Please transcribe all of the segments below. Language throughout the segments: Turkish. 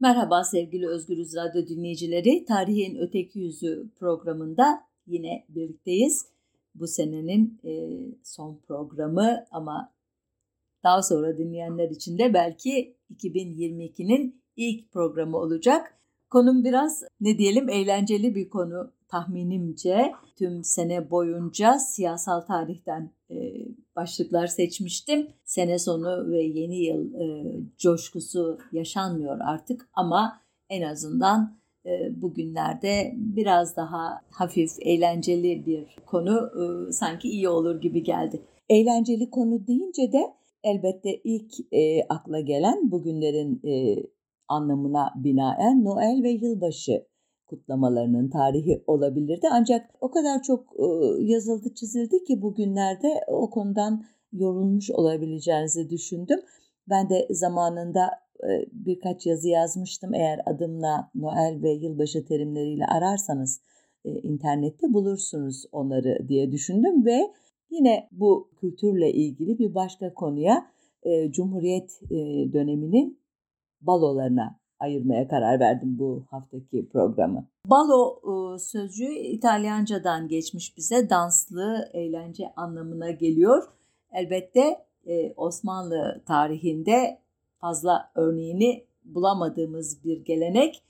Merhaba sevgili Özgürüz Radyo dinleyicileri. Tarihin Öteki Yüzü programında yine birlikteyiz. Bu senenin e, son programı ama daha sonra dinleyenler için de belki 2022'nin ilk programı olacak. Konum biraz ne diyelim eğlenceli bir konu tahminimce. Tüm sene boyunca siyasal tarihten e, başlıklar seçmiştim. Sene sonu ve yeni yıl e, coşkusu yaşanmıyor artık ama en azından e, bugünlerde biraz daha hafif, eğlenceli bir konu e, sanki iyi olur gibi geldi. Eğlenceli konu deyince de elbette ilk e, akla gelen bugünlerin e, anlamına binaen Noel ve yılbaşı kutlamalarının tarihi olabilirdi. Ancak o kadar çok e, yazıldı çizildi ki bugünlerde o konudan yorulmuş olabileceğinizi düşündüm. Ben de zamanında e, birkaç yazı yazmıştım. Eğer adımla Noel ve yılbaşı terimleriyle ararsanız e, internette bulursunuz onları diye düşündüm ve yine bu kültürle ilgili bir başka konuya Cumhuriyet döneminin balolarına ayırmaya karar verdim bu haftaki programı. Balo e, sözcüğü İtalyancadan geçmiş bize danslı eğlence anlamına geliyor. Elbette e, Osmanlı tarihinde fazla örneğini bulamadığımız bir gelenek.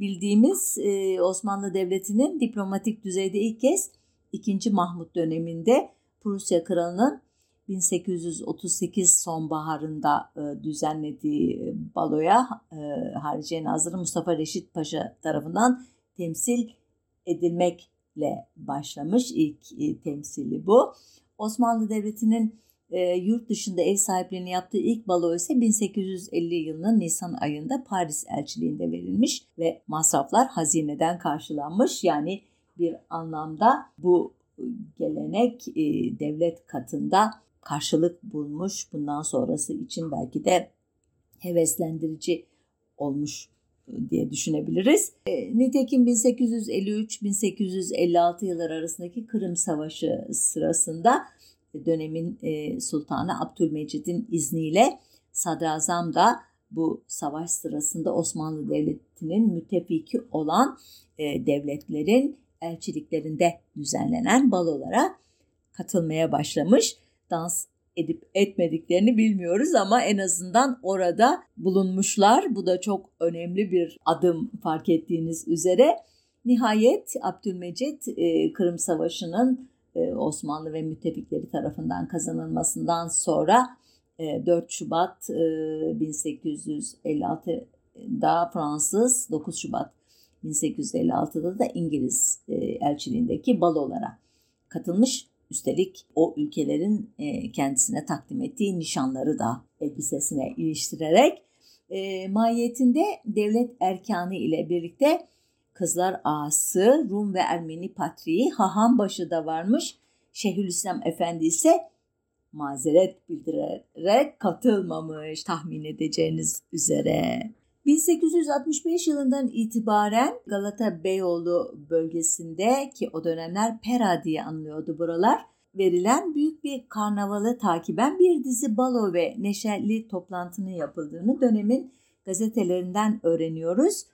Bildiğimiz e, Osmanlı Devleti'nin diplomatik düzeyde ilk kez 2. Mahmut döneminde Prusya Kralı'nın 1838 sonbaharında e, düzenlediği baloya e, Hariciye Nazırı Mustafa Reşit Paşa tarafından temsil edilmekle başlamış. ilk e, temsili bu. Osmanlı Devleti'nin e, yurt dışında ev sahipliğini yaptığı ilk balo ise 1850 yılının Nisan ayında Paris elçiliğinde verilmiş ve masraflar hazineden karşılanmış. Yani bir anlamda bu gelenek e, devlet katında karşılık bulmuş. Bundan sonrası için belki de heveslendirici olmuş e, diye düşünebiliriz. E, nitekim 1853-1856 yıllar arasındaki Kırım Savaşı sırasında dönemin e, Sultanı Abdülmecid'in izniyle sadrazam da bu savaş sırasında Osmanlı Devleti'nin müttefiki olan devletlerin elçiliklerinde düzenlenen balolara katılmaya başlamış dans edip etmediklerini bilmiyoruz ama en azından orada bulunmuşlar. Bu da çok önemli bir adım fark ettiğiniz üzere. Nihayet Abdülmecit e, Kırım Savaşı'nın e, Osmanlı ve müttefikleri tarafından kazanılmasından sonra 4 e, Şubat 1856'da Fransız, 9 Şubat 1856'da da İngiliz elçiliğindeki balolara katılmış Üstelik o ülkelerin e, kendisine takdim ettiği nişanları da elbisesine iliştirerek e, mahiyetinde devlet erkanı ile birlikte Kızlar Ağası, Rum ve Ermeni patriği Hahanbaşı da varmış. Şeyhülislam Efendi ise mazeret bildirerek katılmamış tahmin edeceğiniz üzere. 1865 yılından itibaren Galata Beyoğlu bölgesinde ki o dönemler Pera diye anılıyordu buralar verilen büyük bir karnavalı takiben bir dizi balo ve neşeli toplantının yapıldığını dönemin gazetelerinden öğreniyoruz.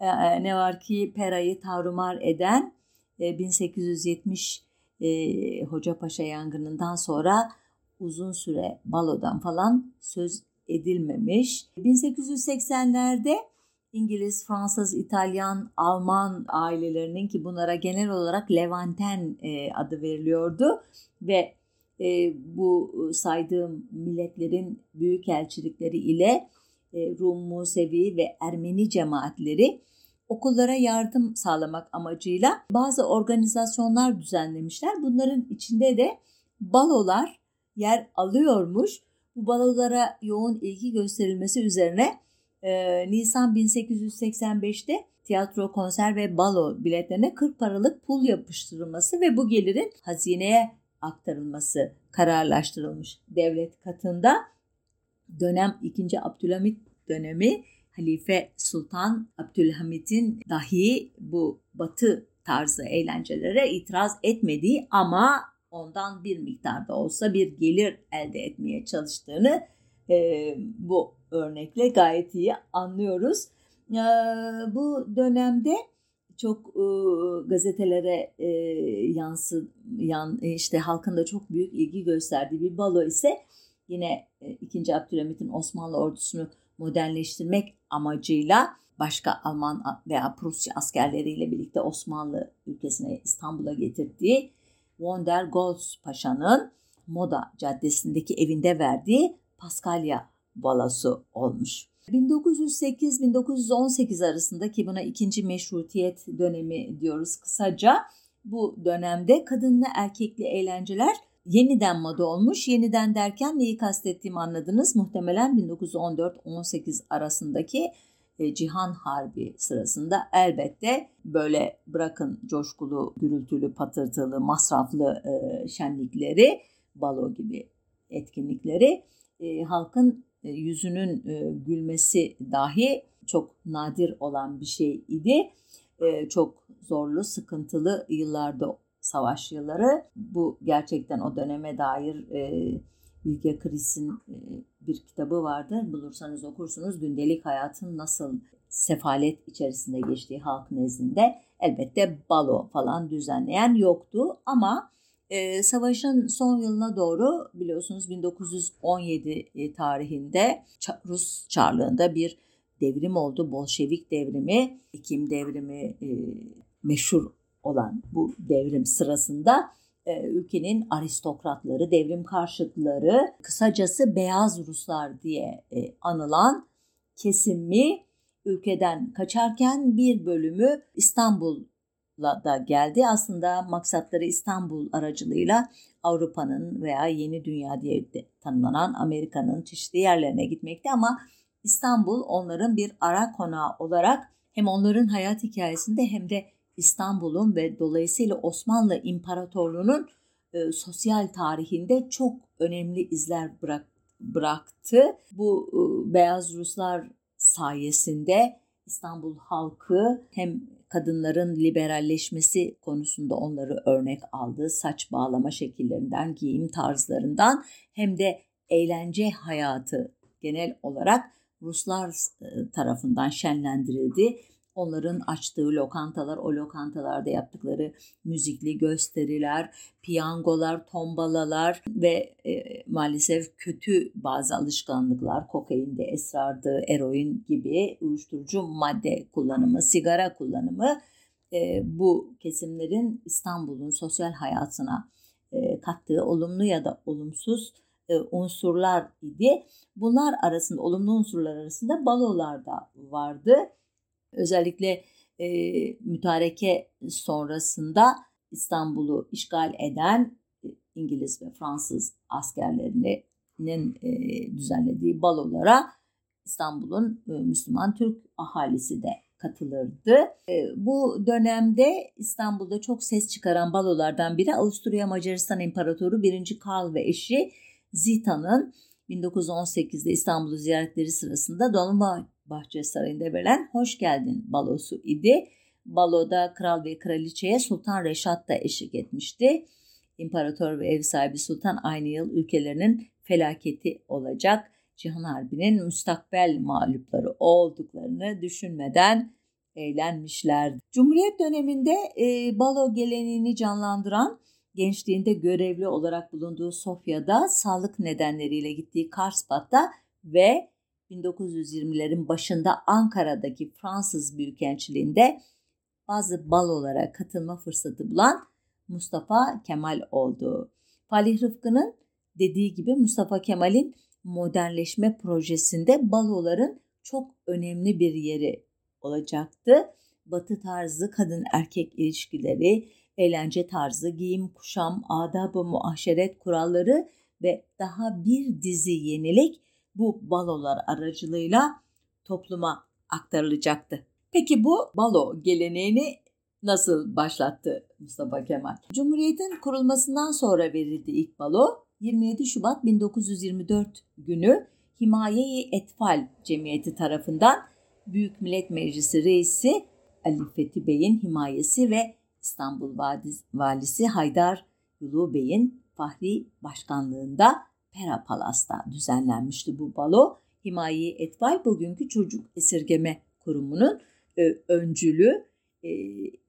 Ee, ne var ki Pera'yı tavrumar eden 1870 e, e, Hocapaşa yangınından sonra uzun süre balodan falan söz edilmemiş. 1880'lerde İngiliz, Fransız, İtalyan, Alman ailelerinin ki bunlara genel olarak Levanten e, adı veriliyordu ve e, bu saydığım milletlerin büyük elçilikleri ile e, Rum, Musevi ve Ermeni cemaatleri okullara yardım sağlamak amacıyla bazı organizasyonlar düzenlemişler. Bunların içinde de balolar yer alıyormuş bu balolara yoğun ilgi gösterilmesi üzerine e, Nisan 1885'te tiyatro, konser ve balo biletlerine 40 paralık pul yapıştırılması ve bu gelirin hazineye aktarılması kararlaştırılmış devlet katında. Dönem 2. Abdülhamit dönemi Halife Sultan Abdülhamit'in dahi bu batı tarzı eğlencelere itiraz etmediği ama ondan bir miktarda olsa bir gelir elde etmeye çalıştığını e, bu örnekle gayet iyi anlıyoruz. bu dönemde çok e, gazetelere e, yansı yan işte halkın da çok büyük ilgi gösterdiği bir balo ise yine e, 2. Abdülhamit'in Osmanlı ordusunu modernleştirmek amacıyla başka Alman veya Prusya askerleriyle birlikte Osmanlı ülkesine İstanbul'a getirdiği von der Goltz Paşa'nın Moda Caddesi'ndeki evinde verdiği Paskalya balosu olmuş. 1908-1918 arasında ki buna ikinci meşrutiyet dönemi diyoruz kısaca. Bu dönemde kadınlı erkekli eğlenceler yeniden moda olmuş. Yeniden derken neyi kastettiğimi anladınız. Muhtemelen 1914-18 arasındaki Cihan Harbi sırasında elbette böyle bırakın coşkulu, gürültülü, patırtılı, masraflı e, şenlikleri, balo gibi etkinlikleri e, halkın e, yüzünün e, gülmesi dahi çok nadir olan bir şey idi. E, çok zorlu, sıkıntılı yıllarda savaş yılları. Bu gerçekten o döneme dair Bilge Kris'in bir kitabı vardır. Bulursanız okursunuz. Gündelik hayatın nasıl sefalet içerisinde geçtiği halk nezdinde elbette balo falan düzenleyen yoktu ama e, savaşın son yılına doğru biliyorsunuz 1917 e, tarihinde Rus Çarlığında bir devrim oldu. Bolşevik devrimi, Ekim devrimi e, meşhur olan bu devrim sırasında ülkenin aristokratları, devrim karşıtları, kısacası beyaz Ruslar diye e, anılan kesimi ülkeden kaçarken bir bölümü İstanbul da geldi. Aslında maksatları İstanbul aracılığıyla Avrupa'nın veya Yeni Dünya diye de tanımlanan Amerika'nın çeşitli yerlerine gitmekti ama İstanbul onların bir ara konağı olarak hem onların hayat hikayesinde hem de İstanbul'un ve dolayısıyla Osmanlı İmparatorluğu'nun e, sosyal tarihinde çok önemli izler bırak, bıraktı. Bu e, beyaz Ruslar sayesinde İstanbul halkı hem kadınların liberalleşmesi konusunda onları örnek aldı. Saç bağlama şekillerinden, giyim tarzlarından hem de eğlence hayatı genel olarak Ruslar e, tarafından şenlendirildi. Onların açtığı lokantalar, o lokantalarda yaptıkları müzikli gösteriler, piyangolar, tombalalar ve e, maalesef kötü bazı alışkanlıklar, kokainde, esrardı, eroin gibi uyuşturucu madde kullanımı, sigara kullanımı e, bu kesimlerin İstanbul'un sosyal hayatına e, kattığı olumlu ya da olumsuz e, unsurlar idi. Bunlar arasında, olumlu unsurlar arasında balolar da vardı Özellikle e, mütareke sonrasında İstanbul'u işgal eden İngiliz ve Fransız askerlerinin e, düzenlediği balolara İstanbul'un e, Müslüman Türk ahalisi de katılırdı. E, bu dönemde İstanbul'da çok ses çıkaran balolardan biri Avusturya Macaristan İmparatoru 1. Karl ve eşi Zita'nın 1918'de İstanbul'u ziyaretleri sırasında Dolma Bahçe Sarayı'nda verilen Hoş Geldin balosu idi. Baloda kral ve kraliçeye Sultan Reşat da eşlik etmişti. İmparator ve ev sahibi Sultan aynı yıl ülkelerinin felaketi olacak. Cihan Harbi'nin müstakbel mağlupları olduklarını düşünmeden eğlenmişlerdi. Cumhuriyet döneminde e, balo geleneğini canlandıran gençliğinde görevli olarak bulunduğu Sofya'da sağlık nedenleriyle gittiği Karspat'ta ve 1920'lerin başında Ankara'daki Fransız Büyükelçiliğinde bazı balolara katılma fırsatı bulan Mustafa Kemal oldu. Falih Rıfkı'nın dediği gibi Mustafa Kemal'in modernleşme projesinde baloların çok önemli bir yeri olacaktı. Batı tarzı kadın erkek ilişkileri, eğlence tarzı, giyim, kuşam, adab-ı muaşeret kuralları ve daha bir dizi yenilik bu balolar aracılığıyla topluma aktarılacaktı. Peki bu balo geleneğini nasıl başlattı Mustafa Kemal? Cumhuriyet'in kurulmasından sonra verildi ilk balo 27 Şubat 1924 günü Himaye-i Etfal Cemiyeti tarafından Büyük Millet Meclisi Reisi Ali Fethi Bey'in himayesi ve İstanbul Valisi Haydar Yulu Bey'in fahri başkanlığında Pera Palas'ta düzenlenmişti bu balo. Himayi Etval bugünkü çocuk esirgeme Kurumu'nun e, öncülü e,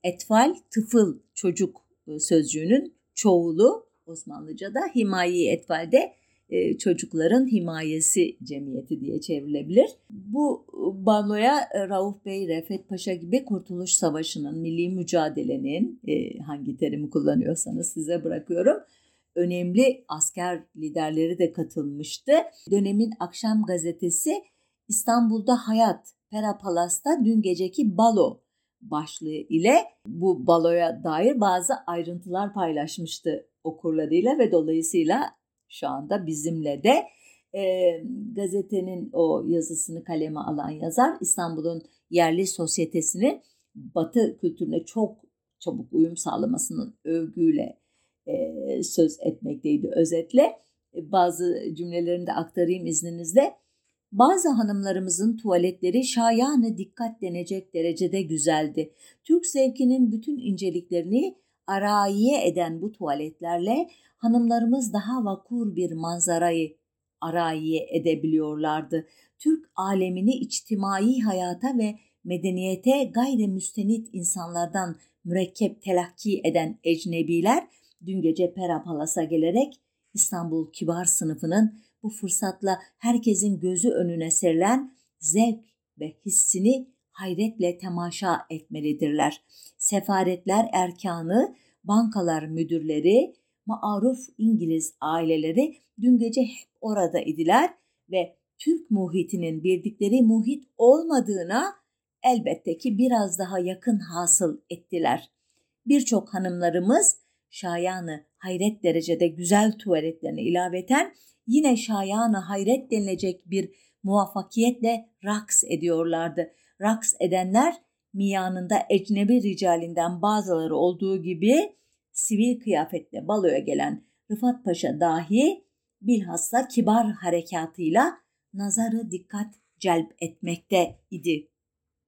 etfal tıfıl çocuk e, sözcüğünün çoğulu Osmanlıca'da himayi etfalde e, çocukların himayesi cemiyeti diye çevrilebilir. Bu baloya e, Rauf Bey, Refet Paşa gibi Kurtuluş Savaşı'nın, milli mücadelenin e, hangi terimi kullanıyorsanız size bırakıyorum. Önemli asker liderleri de katılmıştı. Dönemin akşam gazetesi İstanbul'da Hayat, Pera Palas'ta dün geceki balo başlığı ile bu baloya dair bazı ayrıntılar paylaşmıştı okurlarıyla ve dolayısıyla şu anda bizimle de e, gazetenin o yazısını kaleme alan yazar İstanbul'un yerli sosyetesinin Batı kültürüne çok çabuk uyum sağlamasının övgüyle söz etmekteydi özetle. E, bazı cümlelerini de aktarayım izninizle. Bazı hanımlarımızın tuvaletleri şayanı dikkat denecek derecede güzeldi. Türk zevkinin bütün inceliklerini arayiye eden bu tuvaletlerle hanımlarımız daha vakur bir manzarayı arayiye edebiliyorlardı. Türk alemini içtimai hayata ve medeniyete gayrimüstenit insanlardan mürekkep telakki eden ecnebiler dün gece Pera Palas'a gelerek İstanbul kibar sınıfının bu fırsatla herkesin gözü önüne serilen zevk ve hissini hayretle temaşa etmelidirler. Sefaretler erkanı, bankalar müdürleri, maaruf İngiliz aileleri dün gece hep orada idiler ve Türk muhitinin bildikleri muhit olmadığına elbette ki biraz daha yakın hasıl ettiler. Birçok hanımlarımız şayanı hayret derecede güzel tuvaletlerini ilaveten yine şayanı hayret denilecek bir muvaffakiyetle raks ediyorlardı. Raks edenler miyanında ecnebi ricalinden bazıları olduğu gibi sivil kıyafetle baloya gelen Rıfat Paşa dahi bilhassa kibar harekatıyla nazarı dikkat celp etmekte idi.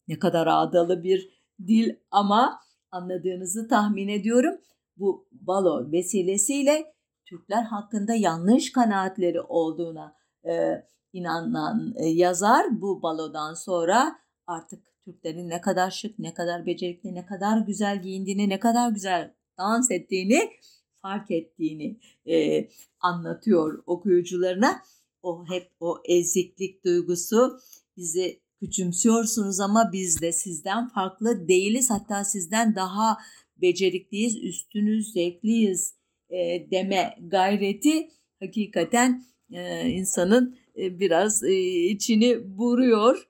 Ne kadar ağdalı bir dil ama anladığınızı tahmin ediyorum. Bu balo vesilesiyle Türkler hakkında yanlış kanaatleri olduğuna e, inanan e, yazar bu balodan sonra artık Türklerin ne kadar şık, ne kadar becerikli, ne kadar güzel giyindiğini, ne kadar güzel dans ettiğini fark ettiğini e, anlatıyor okuyucularına. O hep o eziklik duygusu bizi küçümsüyorsunuz ama biz de sizden farklı değiliz. Hatta sizden daha becerikliyiz, üstünüz, zevkliyiz e, deme gayreti hakikaten e, insanın e, biraz e, içini buruyor.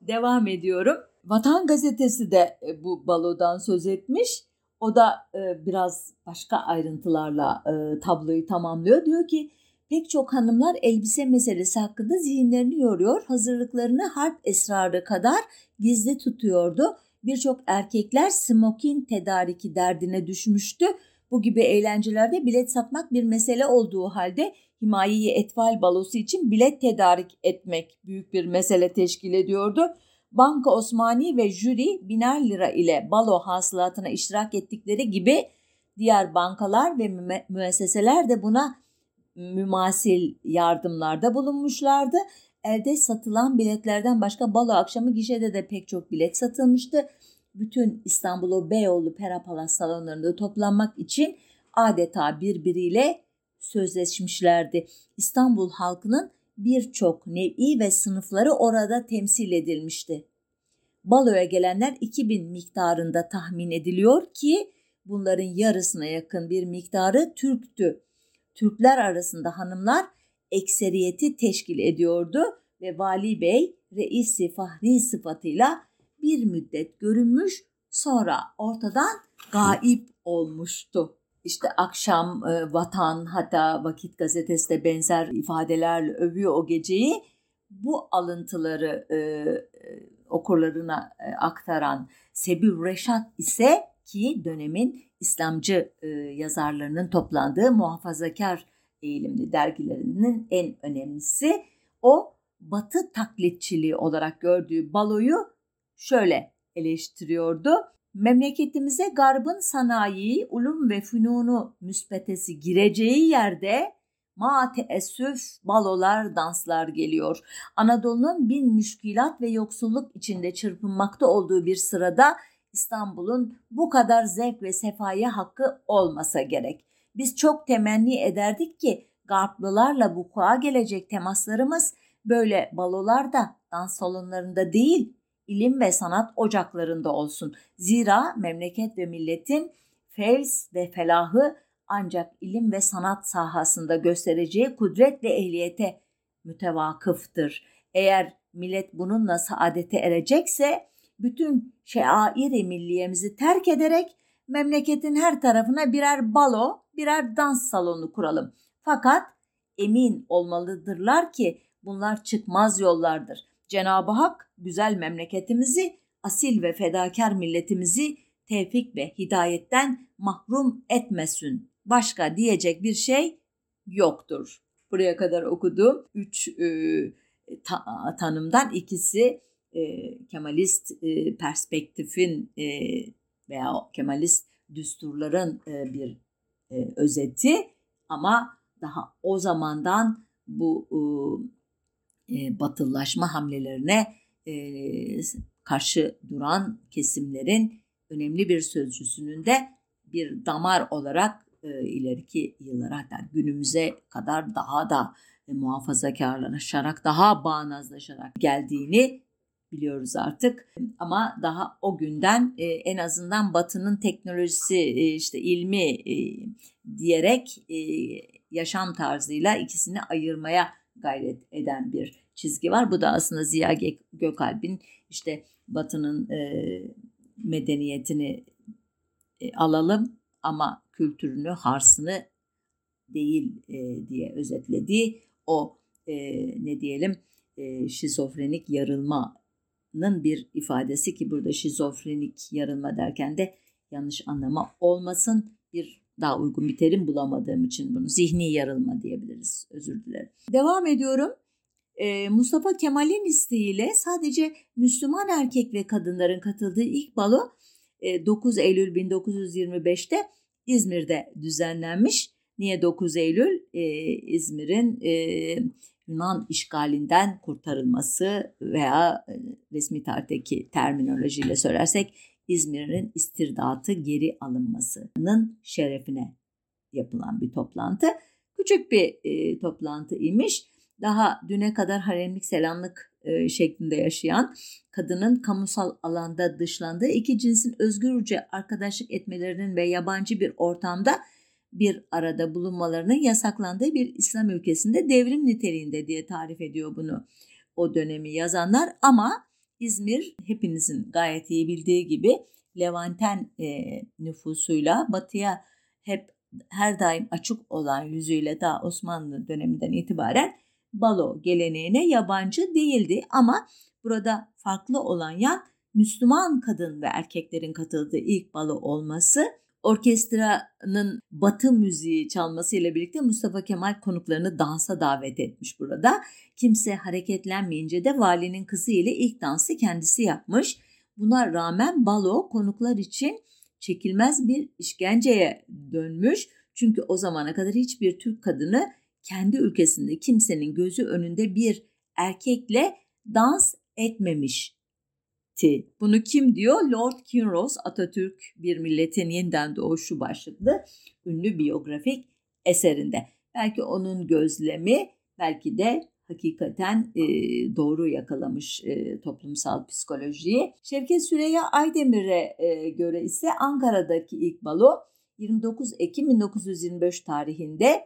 Devam ediyorum. Vatan Gazetesi de e, bu balodan söz etmiş. O da e, biraz başka ayrıntılarla e, tabloyu tamamlıyor. Diyor ki pek çok hanımlar elbise meselesi hakkında zihinlerini yoruyor. Hazırlıklarını harp esrarı kadar gizli tutuyordu. Birçok erkekler smokin tedariki derdine düşmüştü. Bu gibi eğlencelerde bilet satmak bir mesele olduğu halde himayeyi etfal balosu için bilet tedarik etmek büyük bir mesele teşkil ediyordu. Banka Osmani ve jüri biner lira ile balo hasılatına iştirak ettikleri gibi diğer bankalar ve müesseseler de buna mümasil yardımlarda bulunmuşlardı. Elde satılan biletlerden başka balo akşamı gişede de pek çok bilet satılmıştı. Bütün İstanbul'u Beyoğlu Perapalas salonlarında toplanmak için adeta birbiriyle sözleşmişlerdi. İstanbul halkının birçok nevi ve sınıfları orada temsil edilmişti. Baloya gelenler 2000 miktarında tahmin ediliyor ki bunların yarısına yakın bir miktarı Türktü. Türkler arasında hanımlar ekseriyeti teşkil ediyordu ve Vali Bey reisi fahri sıfatıyla bir müddet görünmüş sonra ortadan gaip olmuştu. İşte akşam e, Vatan hatta Vakit gazetesi de benzer ifadelerle övüyor o geceyi. Bu alıntıları e, e, okurlarına e, aktaran Sebül Reşat ise ki dönemin İslamcı e, yazarlarının toplandığı muhafazakar eğilimli dergilerinin en önemlisi o Batı taklitçiliği olarak gördüğü baloyu şöyle eleştiriyordu. Memleketimize garbın sanayi, ulum ve fünunu müspetesi gireceği yerde ma teessüf balolar, danslar geliyor. Anadolu'nun bin müşkilat ve yoksulluk içinde çırpınmakta olduğu bir sırada İstanbul'un bu kadar zevk ve sefaya hakkı olmasa gerek. Biz çok temenni ederdik ki Garplılarla vuku'a gelecek temaslarımız böyle balolarda, dans salonlarında değil, ilim ve sanat ocaklarında olsun. Zira memleket ve milletin fevz ve felahı ancak ilim ve sanat sahasında göstereceği kudret ve ehliyete mütevakıftır. Eğer millet bununla saadete erecekse bütün şairi milliyemizi terk ederek memleketin her tarafına birer balo, birer dans salonu kuralım. Fakat emin olmalıdırlar ki bunlar çıkmaz yollardır. Cenab-ı Hak güzel memleketimizi, asil ve fedakar milletimizi tevfik ve hidayetten mahrum etmesin. Başka diyecek bir şey yoktur. Buraya kadar okuduğum üç e, ta, tanımdan ikisi e, Kemalist e, perspektifin e, veya Kemalist düsturların e, bir e, özeti. Ama daha o zamandan bu e, batıllaşma hamlelerine e, karşı duran kesimlerin önemli bir sözcüsünün de bir damar olarak ileriki yıllara hatta günümüze kadar daha da e, muhafazakarlaşarak daha bağnazlaşarak geldiğini biliyoruz artık. Ama daha o günden e, en azından Batı'nın teknolojisi, e, işte ilmi e, diyerek e, yaşam tarzıyla ikisini ayırmaya gayret eden bir çizgi var. Bu da aslında Ziya Gökalp'in işte Batı'nın e, medeniyetini e, alalım ama kültürünü, harsını değil e, diye özetlediği o e, ne diyelim e, şizofrenik yarılmanın bir ifadesi ki burada şizofrenik yarılma derken de yanlış anlama olmasın bir daha uygun bir terim bulamadığım için bunu zihni yarılma diyebiliriz. Özür dilerim. Devam ediyorum. Ee, Mustafa Kemal'in isteğiyle sadece Müslüman erkek ve kadınların katıldığı ilk balo 9 e, Eylül 1925'te İzmir'de düzenlenmiş. Niye 9 Eylül? Ee, İzmir'in e, Yunan işgalinden kurtarılması veya e, resmi tarihteki terminolojiyle söylersek İzmir'in istirdatı geri alınmasının şerefine yapılan bir toplantı. Küçük bir e, toplantı imiş. Daha düne kadar haremlik selamlık e, şeklinde yaşayan kadının kamusal alanda dışlandığı iki cinsin özgürce arkadaşlık etmelerinin ve yabancı bir ortamda bir arada bulunmalarının yasaklandığı bir İslam ülkesinde devrim niteliğinde diye tarif ediyor bunu o dönemi yazanlar. Ama İzmir hepinizin gayet iyi bildiği gibi Levanten e, nüfusuyla batıya hep her daim açık olan yüzüyle daha Osmanlı döneminden itibaren balo geleneğine yabancı değildi. Ama burada farklı olan yan Müslüman kadın ve erkeklerin katıldığı ilk balo olması orkestranın batı müziği çalmasıyla birlikte Mustafa Kemal konuklarını dansa davet etmiş burada. Kimse hareketlenmeyince de valinin kızı ile ilk dansı kendisi yapmış. Buna rağmen balo konuklar için çekilmez bir işkenceye dönmüş. Çünkü o zamana kadar hiçbir Türk kadını kendi ülkesinde kimsenin gözü önünde bir erkekle dans etmemiş Ti. Bunu kim diyor? Lord Kinross Atatürk Bir Milletin Yeniden Doğuşu başlıklı ünlü biyografik eserinde. Belki onun gözlemi belki de hakikaten e, doğru yakalamış e, toplumsal psikolojiyi. Şevket Süreyya Aydemir'e e, göre ise Ankara'daki ilk balo 29 Ekim 1925 tarihinde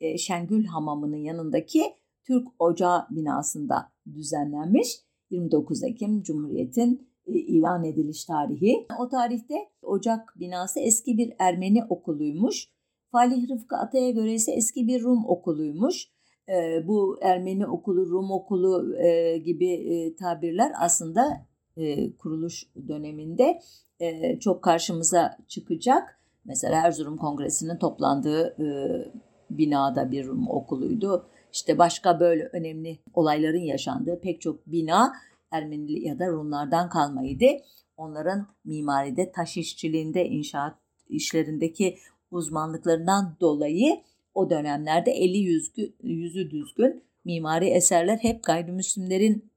e, Şengül Hamamı'nın yanındaki Türk Ocağı binasında düzenlenmiş. 29 Ekim Cumhuriyet'in e, ilan ediliş tarihi. O tarihte Ocak binası eski bir Ermeni okuluymuş. Falih Rıfkı Atay'a göre ise eski bir Rum okuluymuş. E, bu Ermeni okulu, Rum okulu e, gibi tabirler aslında kuruluş döneminde çok karşımıza çıkacak. Mesela Erzurum Kongresi'nin toplandığı binada bir Rum okuluydu. İşte başka böyle önemli olayların yaşandığı pek çok bina Ermeni ya da Rumlardan kalmaydı. Onların mimaride, taş işçiliğinde, inşaat işlerindeki uzmanlıklarından dolayı o dönemlerde eli yüzgü, yüzü düzgün mimari eserler hep gayrimüslimlerin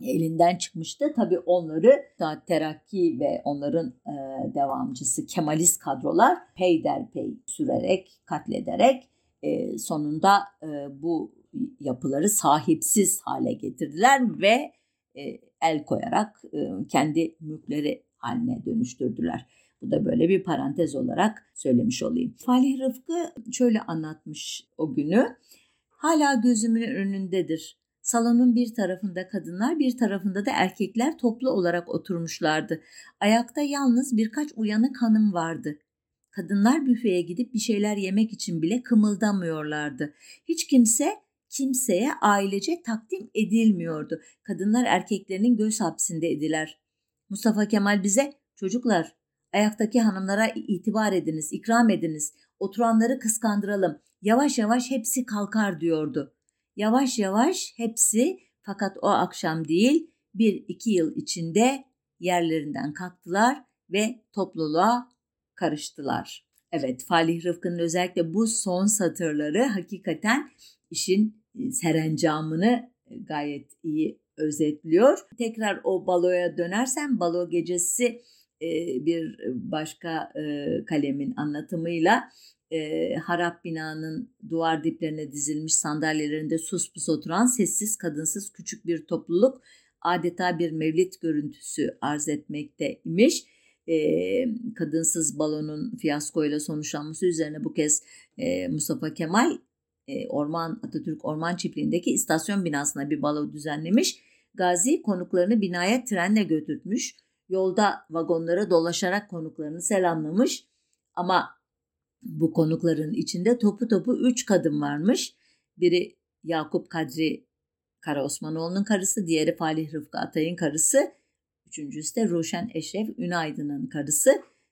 elinden çıkmıştı. Tabii onları da terakki ve onların e, devamcısı Kemalist kadrolar peyderpey sürerek, katlederek e, sonunda e, bu yapıları sahipsiz hale getirdiler ve e, el koyarak e, kendi mülkleri haline dönüştürdüler. Bu da böyle bir parantez olarak söylemiş olayım. Falih Rıfkı şöyle anlatmış o günü. Hala gözümün önündedir. Salonun bir tarafında kadınlar, bir tarafında da erkekler toplu olarak oturmuşlardı. Ayakta yalnız birkaç uyanık hanım vardı. Kadınlar büfeye gidip bir şeyler yemek için bile kımıldamıyorlardı. Hiç kimse kimseye ailece takdim edilmiyordu. Kadınlar erkeklerinin göz hapsinde ediler. Mustafa Kemal bize çocuklar ayaktaki hanımlara itibar ediniz, ikram ediniz, oturanları kıskandıralım. Yavaş yavaş hepsi kalkar diyordu. Yavaş yavaş hepsi fakat o akşam değil bir iki yıl içinde yerlerinden kalktılar ve topluluğa karıştılar. Evet Falih Rıfkı'nın özellikle bu son satırları hakikaten işin e, serencamını e, gayet iyi özetliyor. Tekrar o baloya dönersem balo gecesi e, bir başka kalemin anlatımıyla harap binanın duvar diplerine dizilmiş sandalyelerinde sus pus oturan sessiz kadınsız küçük bir topluluk adeta bir mevlit görüntüsü arz etmekte imiş. Kadınsız balonun fiyaskoyla sonuçlanması üzerine bu kez Mustafa Kemal e, Orman Atatürk Orman Çiftliği'ndeki istasyon binasına bir balo düzenlemiş. Gazi konuklarını binaya trenle götürtmüş. Yolda vagonlara dolaşarak konuklarını selamlamış. Ama bu konukların içinde topu topu üç kadın varmış. Biri Yakup Kadri Kara Osmanoğlu'nun karısı, diğeri Falih Rıfkı Atay'ın karısı, üçüncüsü de Ruşen Eşref Ünaydın'ın karısı.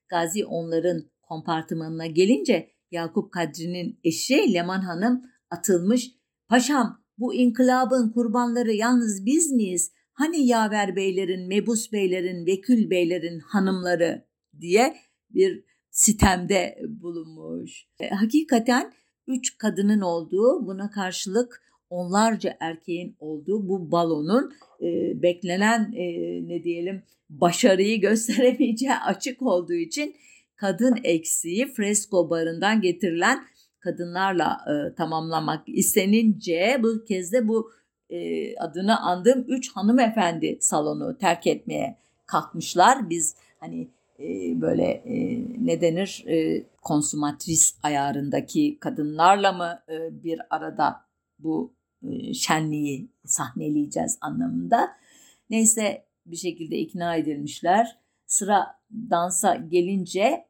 Gazi onların kompartımanına gelince Yakup Kadri'nin eşi Leman Hanım atılmış. Paşam bu inkılabın kurbanları yalnız biz miyiz? Hani yaver beylerin, mebus beylerin, vekül beylerin hanımları diye bir sitemde bulunmuş. E, hakikaten üç kadının olduğu buna karşılık onlarca erkeğin olduğu bu balonun e, beklenen e, ne diyelim başarıyı gösteremeyeceği açık olduğu için kadın eksiği fresko barından getirilen kadınlarla e, tamamlamak istenince bu kez de bu e, adını andığım üç hanımefendi salonu terk etmeye kalkmışlar. Biz hani e, böyle e, ne denir e, konsumatris ayarındaki kadınlarla mı e, bir arada bu şenliği sahneleyeceğiz anlamında. Neyse bir şekilde ikna edilmişler. Sıra dansa gelince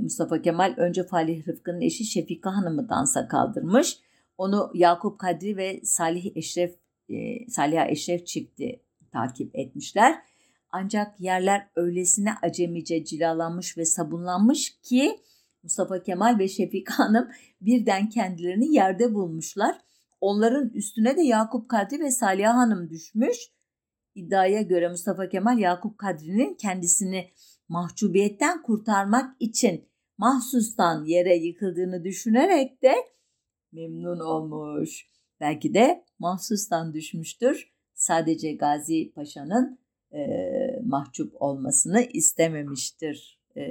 Mustafa Kemal önce Falih Rıfkı'nın eşi Şefika Hanım'ı dansa kaldırmış. Onu Yakup Kadri ve Salih Eşref e, Salih Eşref çifti takip etmişler. Ancak yerler öylesine acemice cilalanmış ve sabunlanmış ki Mustafa Kemal ve Şefika Hanım birden kendilerini yerde bulmuşlar. Onların üstüne de Yakup Kadri ve Salih Hanım düşmüş. İddiaya göre Mustafa Kemal Yakup Kadri'nin kendisini mahcubiyetten kurtarmak için mahsustan yere yıkıldığını düşünerek de memnun olmuş. Belki de mahsustan düşmüştür. Sadece Gazi Paşa'nın e, mahcup olmasını istememiştir e,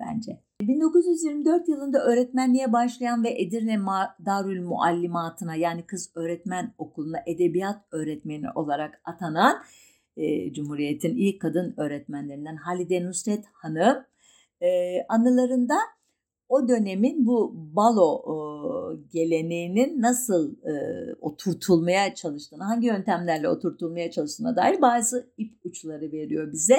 bence. 1924 yılında öğretmenliğe başlayan ve Edirne Darül Muallimatı'na yani kız öğretmen okuluna edebiyat öğretmeni olarak atanan e, Cumhuriyet'in ilk kadın öğretmenlerinden Halide Nusret Hanım e, anılarında o dönemin bu balo e, geleneğinin nasıl e, oturtulmaya çalıştığını, hangi yöntemlerle oturtulmaya çalıştığına dair bazı ipuçları veriyor bize.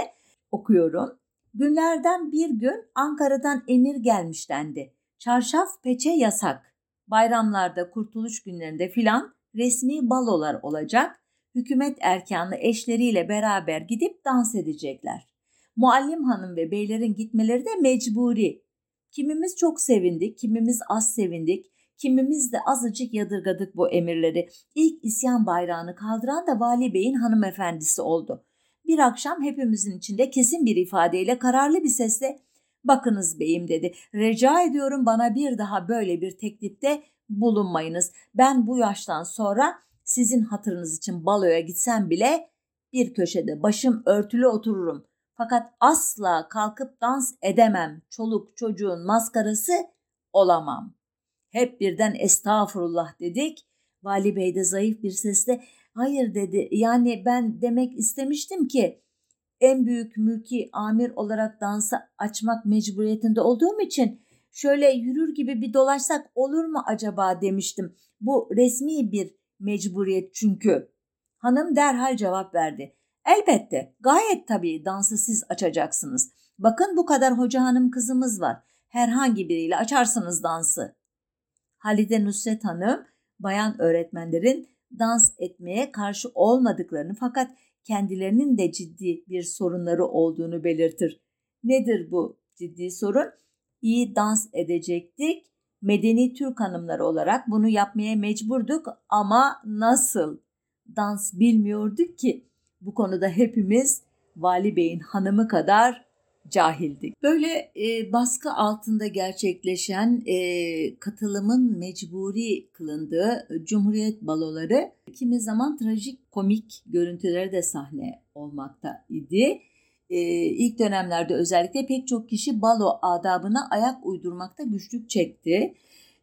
Okuyorum. Günlerden bir gün Ankara'dan emir gelmiş dendi. Çarşaf peçe yasak. Bayramlarda, kurtuluş günlerinde filan resmi balolar olacak hükümet erkanlı eşleriyle beraber gidip dans edecekler. Muallim hanım ve beylerin gitmeleri de mecburi. Kimimiz çok sevindik, kimimiz az sevindik, kimimiz de azıcık yadırgadık bu emirleri. İlk isyan bayrağını kaldıran da Vali Bey'in hanımefendisi oldu. Bir akşam hepimizin içinde kesin bir ifadeyle kararlı bir sesle ''Bakınız beyim'' dedi. ''Rica ediyorum bana bir daha böyle bir teklifte bulunmayınız. Ben bu yaştan sonra sizin hatırınız için baloya gitsem bile bir köşede başım örtülü otururum. Fakat asla kalkıp dans edemem. Çoluk çocuğun maskarası olamam. Hep birden estağfurullah dedik. Vali Bey de zayıf bir sesle hayır dedi. Yani ben demek istemiştim ki en büyük mülki amir olarak dansa açmak mecburiyetinde olduğum için şöyle yürür gibi bir dolaşsak olur mu acaba demiştim. Bu resmi bir mecburiyet çünkü. Hanım derhal cevap verdi. Elbette gayet tabii dansı siz açacaksınız. Bakın bu kadar hoca hanım kızımız var. Herhangi biriyle açarsınız dansı. Halide Nusret Hanım bayan öğretmenlerin dans etmeye karşı olmadıklarını fakat kendilerinin de ciddi bir sorunları olduğunu belirtir. Nedir bu ciddi sorun? İyi dans edecektik. Medeni Türk hanımları olarak bunu yapmaya mecburduk ama nasıl? Dans bilmiyorduk ki. Bu konuda hepimiz Vali Bey'in hanımı kadar cahildik. Böyle e, baskı altında gerçekleşen e, katılımın mecburi kılındığı Cumhuriyet baloları kimi zaman trajik komik görüntülere de sahne olmakta idi. E, ilk dönemlerde özellikle pek çok kişi balo adabına ayak uydurmakta güçlük çekti.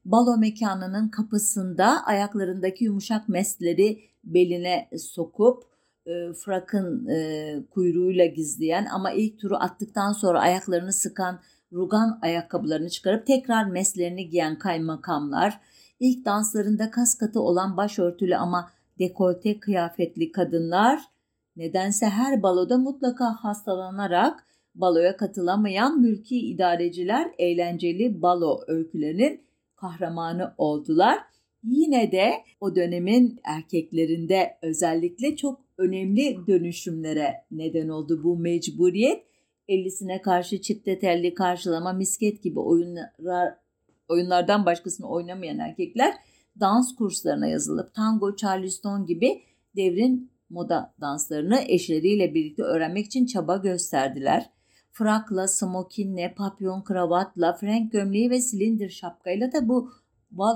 Balo mekanının kapısında ayaklarındaki yumuşak mesleri beline sokup e, frakın e, kuyruğuyla gizleyen ama ilk turu attıktan sonra ayaklarını sıkan rugan ayakkabılarını çıkarıp tekrar meslerini giyen kaymakamlar, ilk danslarında kas katı olan başörtülü ama dekolte kıyafetli kadınlar, nedense her baloda mutlaka hastalanarak baloya katılamayan mülki idareciler eğlenceli balo öykülerinin kahramanı oldular. Yine de o dönemin erkeklerinde özellikle çok önemli dönüşümlere neden oldu bu mecburiyet. 50'sine karşı çifte telli karşılama, misket gibi oyunlar, oyunlardan başkasını oynamayan erkekler dans kurslarına yazılıp tango, charleston gibi devrin moda danslarını eşleriyle birlikte öğrenmek için çaba gösterdiler. Frakla, smokinle, papyon kravatla, frenk gömleği ve silindir şapkayla da bu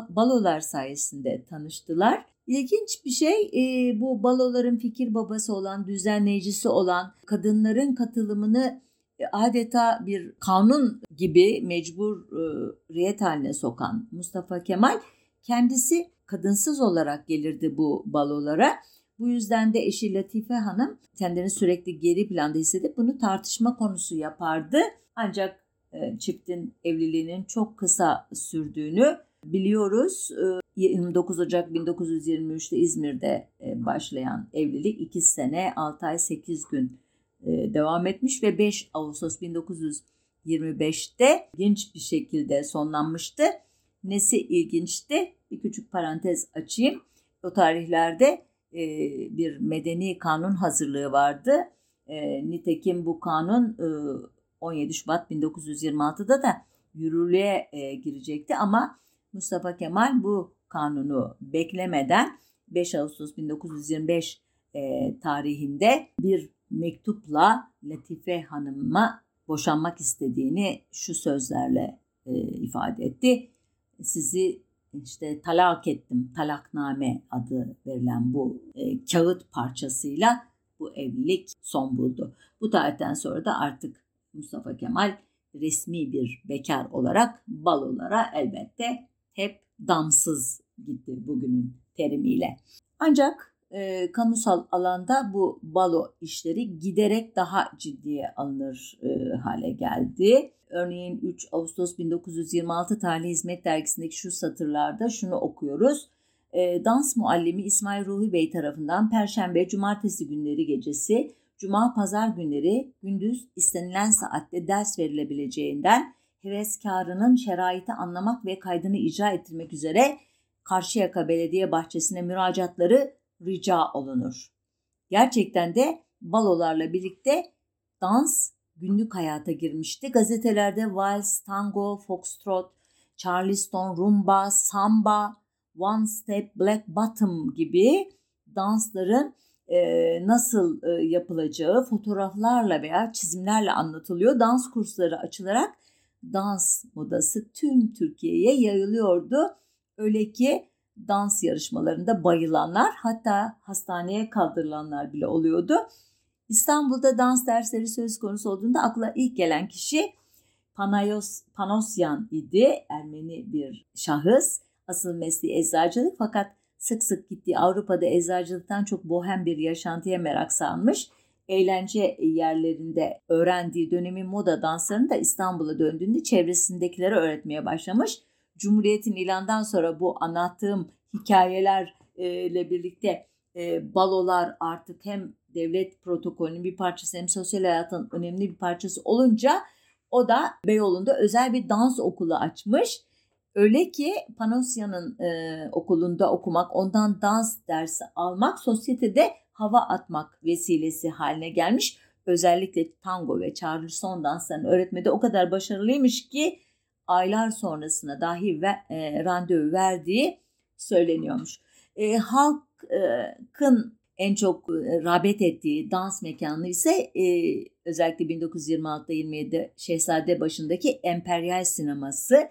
balolar sayesinde tanıştılar. İlginç bir şey e, bu baloların fikir babası olan, düzenleyicisi olan kadınların katılımını e, adeta bir kanun gibi mecburiyet haline sokan Mustafa Kemal kendisi kadınsız olarak gelirdi bu balolara. Bu yüzden de eşi Latife Hanım kendini sürekli geri planda hissedip bunu tartışma konusu yapardı. Ancak e, çiftin evliliğinin çok kısa sürdüğünü biliyoruz. 29 Ocak 1923'te İzmir'de e, başlayan evlilik 2 sene 6 ay 8 gün e, devam etmiş ve 5 Ağustos 1925'te ilginç bir şekilde sonlanmıştı. Nesi ilginçti? Bir küçük parantez açayım. O tarihlerde e, bir medeni kanun hazırlığı vardı. Nitekim bu kanun 17 Şubat 1926'da da yürürlüğe girecekti ama Mustafa Kemal bu kanunu beklemeden 5 Ağustos 1925 e, tarihinde bir mektupla Latife Hanım'a boşanmak istediğini şu sözlerle e, ifade etti. Sizi işte talak ettim, talakname adı verilen bu e, kağıt parçasıyla bu evlilik son buldu. Bu tarihten sonra da artık Mustafa Kemal resmi bir bekar olarak balolara elbette hep damsız gitti bugünün terimiyle. Ancak e, kamusal alanda bu balo işleri giderek daha ciddiye alınır e, hale geldi. Örneğin 3 Ağustos 1926 tarihli Hizmet Dergisi'ndeki şu satırlarda şunu okuyoruz. E, dans muallimi İsmail Ruhi Bey tarafından Perşembe, Cumartesi günleri gecesi, Cuma, Pazar günleri gündüz istenilen saatte ders verilebileceğinden heveskarının şeraiti anlamak ve kaydını icra ettirmek üzere Karşıyaka Belediye Bahçesi'ne müracaatları rica olunur. Gerçekten de balolarla birlikte dans günlük hayata girmişti. Gazetelerde vals, tango, foxtrot, charleston, rumba, samba, one step, black bottom gibi dansların e, nasıl e, yapılacağı fotoğraflarla veya çizimlerle anlatılıyor. Dans kursları açılarak dans modası tüm Türkiye'ye yayılıyordu. Öyle ki dans yarışmalarında bayılanlar hatta hastaneye kaldırılanlar bile oluyordu. İstanbul'da dans dersleri söz konusu olduğunda akla ilk gelen kişi Panayos, Panosyan idi. Ermeni bir şahıs. Asıl mesleği eczacılık fakat sık sık gittiği Avrupa'da eczacılıktan çok bohem bir yaşantıya merak salmış. Eğlence yerlerinde öğrendiği dönemin moda danslarını da İstanbul'a döndüğünde çevresindekilere öğretmeye başlamış. Cumhuriyet'in ilandan sonra bu anlattığım hikayelerle birlikte e, balolar artık hem devlet protokolünün bir parçası hem sosyal hayatın önemli bir parçası olunca o da Beyoğlu'nda özel bir dans okulu açmış. Öyle ki Panosya'nın e, okulunda okumak, ondan dans dersi almak sosyetede hava atmak vesilesi haline gelmiş. Özellikle tango ve charleston danslarını öğretmede o kadar başarılıymış ki aylar sonrasına dahi ve, e, randevu verdiği söyleniyormuş. E, halkın en çok e, rağbet ettiği dans mekanı ise e, özellikle 1926'da 27'de Şehzade başındaki Emperyal Sineması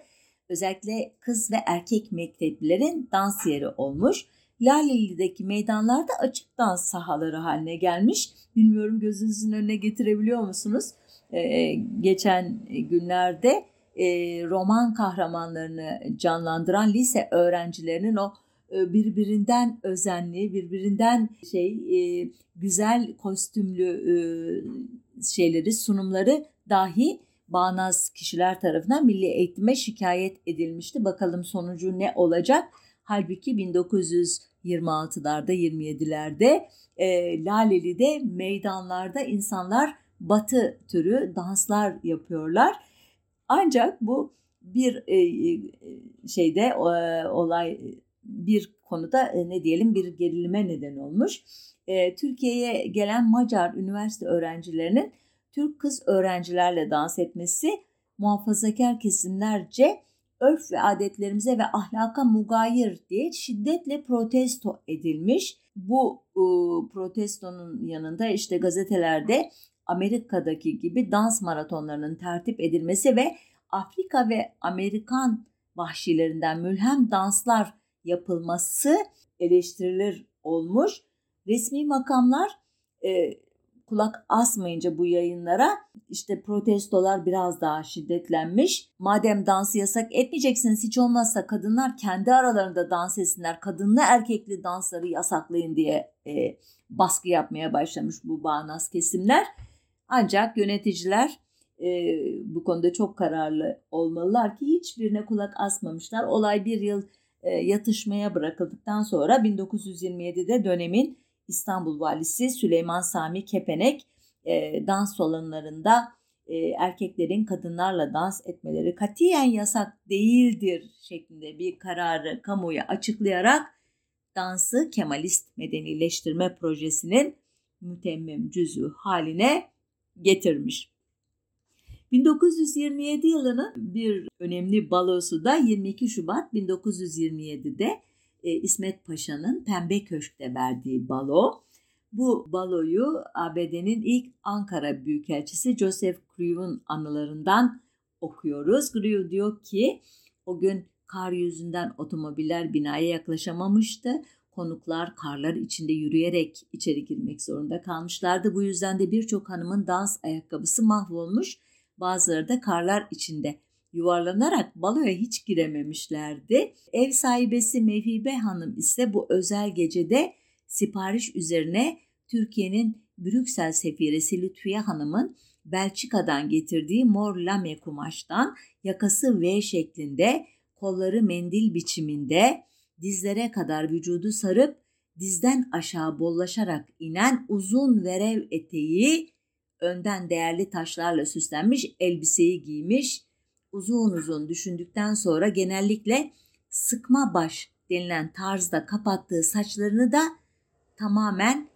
özellikle kız ve erkek mekteplilerin dans yeri olmuş. Laleli'deki meydanlarda açık dans sahaları haline gelmiş. Bilmiyorum gözünüzün önüne getirebiliyor musunuz? Ee, geçen günlerde e, roman kahramanlarını canlandıran lise öğrencilerinin o e, birbirinden özenli, birbirinden şey e, güzel kostümlü e, şeyleri, sunumları dahi bağnaz kişiler tarafından milli eğitime şikayet edilmişti. Bakalım sonucu ne olacak? Halbuki 1926'larda 27'lerde e, Laleli'de meydanlarda insanlar batı türü danslar yapıyorlar. Ancak bu bir e, şeyde e, olay bir konuda e, ne diyelim bir gerilime neden olmuş. E, Türkiye'ye gelen Macar üniversite öğrencilerinin Türk kız öğrencilerle dans etmesi muhafazakar kesimlerce örf ve adetlerimize ve ahlaka mugayir diye şiddetle protesto edilmiş. Bu e, protestonun yanında işte gazetelerde Amerika'daki gibi dans maratonlarının tertip edilmesi ve Afrika ve Amerikan vahşilerinden mülhem danslar yapılması eleştirilir olmuş. Resmi makamlar e, kulak asmayınca bu yayınlara işte protestolar biraz daha şiddetlenmiş. Madem dansı yasak etmeyeceksiniz hiç olmazsa kadınlar kendi aralarında dans etsinler. Kadınlı erkekli dansları yasaklayın diye e, baskı yapmaya başlamış bu bağnaz kesimler. Ancak yöneticiler e, bu konuda çok kararlı olmalılar ki hiçbirine kulak asmamışlar. Olay bir yıl e, yatışmaya bırakıldıktan sonra 1927'de dönemin İstanbul valisi Süleyman Sami Kepenek e, dans salonlarında e, erkeklerin kadınlarla dans etmeleri katiyen yasak değildir şeklinde bir kararı kamuya açıklayarak dansı Kemalist medenileştirme projesinin mütemmim cüzü haline getirmiş. 1927 yılının bir önemli balosu da 22 Şubat 1927'de e, İsmet Paşa'nın Pembe Köşk'te verdiği balo. Bu baloyu ABD'nin ilk Ankara Büyükelçisi Joseph Grew'un anılarından okuyoruz. Grew diyor ki o gün kar yüzünden otomobiller binaya yaklaşamamıştı. Konuklar karlar içinde yürüyerek içeri girmek zorunda kalmışlardı. Bu yüzden de birçok hanımın dans ayakkabısı mahvolmuş bazıları da karlar içinde yuvarlanarak baloya hiç girememişlerdi. Ev sahibesi Mehibe Hanım ise bu özel gecede sipariş üzerine Türkiye'nin Brüksel sefiresi Lütfiye Hanım'ın Belçika'dan getirdiği mor lame kumaştan yakası V şeklinde, kolları mendil biçiminde, dizlere kadar vücudu sarıp dizden aşağı bollaşarak inen uzun verev eteği önden değerli taşlarla süslenmiş elbiseyi giymiş, uzun uzun düşündükten sonra genellikle sıkma baş denilen tarzda kapattığı saçlarını da tamamen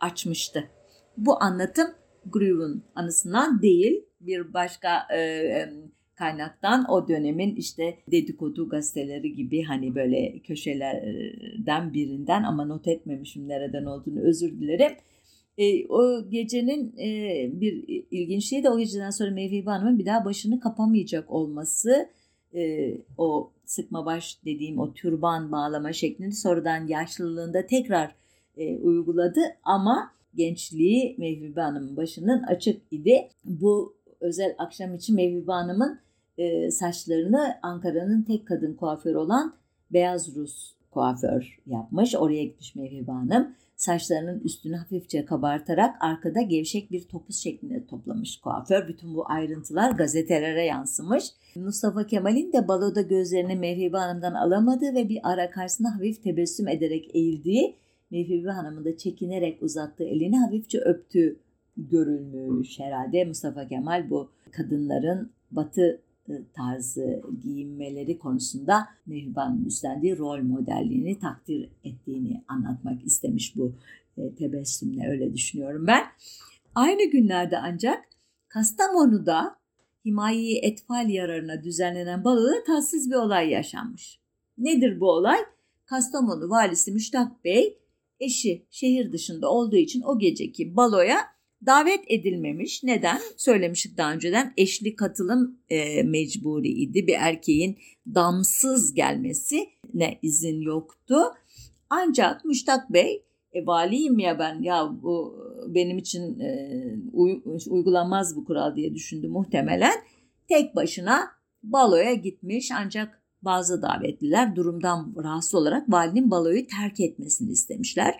açmıştı. Bu anlatım Groove'un anısından değil bir başka e, kaynaktan o dönemin işte dedikodu gazeteleri gibi hani böyle köşelerden birinden ama not etmemişim nereden olduğunu özür dilerim e, o gecenin e, bir ilginç şeyi de o geceden sonra Mevhibe Hanım'ın bir daha başını kapamayacak olması e, o sıkma baş dediğim o türban bağlama şeklini sonradan yaşlılığında tekrar e, uyguladı ama gençliği Mevhibe Hanım'ın başının açık idi. Bu özel akşam için Mevhibe Hanım'ın e, saçlarını Ankara'nın tek kadın kuaförü olan Beyaz Rus kuaför yapmış. Oraya gitmiş Mevhibe Hanım. Saçlarının üstünü hafifçe kabartarak arkada gevşek bir topuz şeklinde toplamış kuaför. Bütün bu ayrıntılar gazetelere yansımış. Mustafa Kemal'in de baloda gözlerini Mevhibe Hanım'dan alamadığı ve bir ara karşısına hafif tebessüm ederek eğildiği, Mevhibe Hanım'ın da çekinerek uzattığı elini hafifçe öptüğü görülmüş herhalde. Mustafa Kemal bu kadınların batı tarzı giyinmeleri konusunda Mehriban'ın üstlendiği rol modelliğini takdir ettiğini anlatmak istemiş bu e, tebessümle öyle düşünüyorum ben. Aynı günlerde ancak Kastamonu'da himayi etfal yararına düzenlenen baloda tatsız bir olay yaşanmış. Nedir bu olay? Kastamonu valisi Müştak Bey eşi şehir dışında olduğu için o geceki baloya davet edilmemiş. Neden? Söylemiştik daha önceden eşli katılım e, mecburi idi. Bir erkeğin damsız gelmesi ne izin yoktu. Ancak Müştak Bey e, valiyim ya ben ya bu benim için e, uy, uygulanmaz bu kural diye düşündü muhtemelen. Tek başına baloya gitmiş ancak bazı davetliler durumdan rahatsız olarak valinin baloyu terk etmesini istemişler.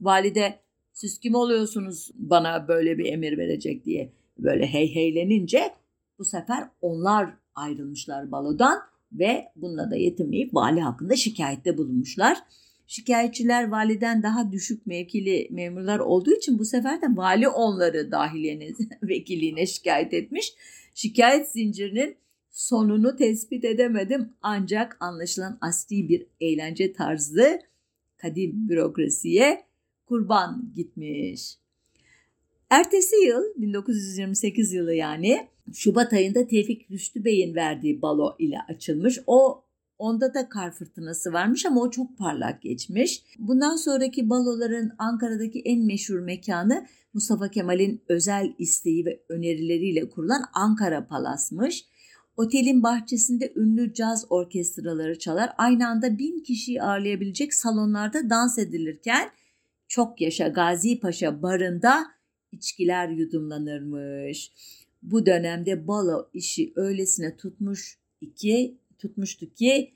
Valide siz kim oluyorsunuz bana böyle bir emir verecek diye böyle hey heylenince bu sefer onlar ayrılmışlar balodan ve bununla da yetinmeyip vali hakkında şikayette bulunmuşlar. Şikayetçiler validen daha düşük mevkili memurlar olduğu için bu sefer de vali onları dahiliyenin vekiliğine şikayet etmiş. Şikayet zincirinin sonunu tespit edemedim ancak anlaşılan asli bir eğlence tarzı kadim bürokrasiye kurban gitmiş. Ertesi yıl 1928 yılı yani Şubat ayında Tevfik Rüştü Bey'in verdiği balo ile açılmış. O onda da kar fırtınası varmış ama o çok parlak geçmiş. Bundan sonraki baloların Ankara'daki en meşhur mekanı Mustafa Kemal'in özel isteği ve önerileriyle kurulan Ankara Palas'mış. Otelin bahçesinde ünlü caz orkestraları çalar. Aynı anda bin kişiyi ağırlayabilecek salonlarda dans edilirken çok yaşa Gazi Paşa barında içkiler yudumlanırmış. Bu dönemde balo işi öylesine tutmuş iki tutmuştu ki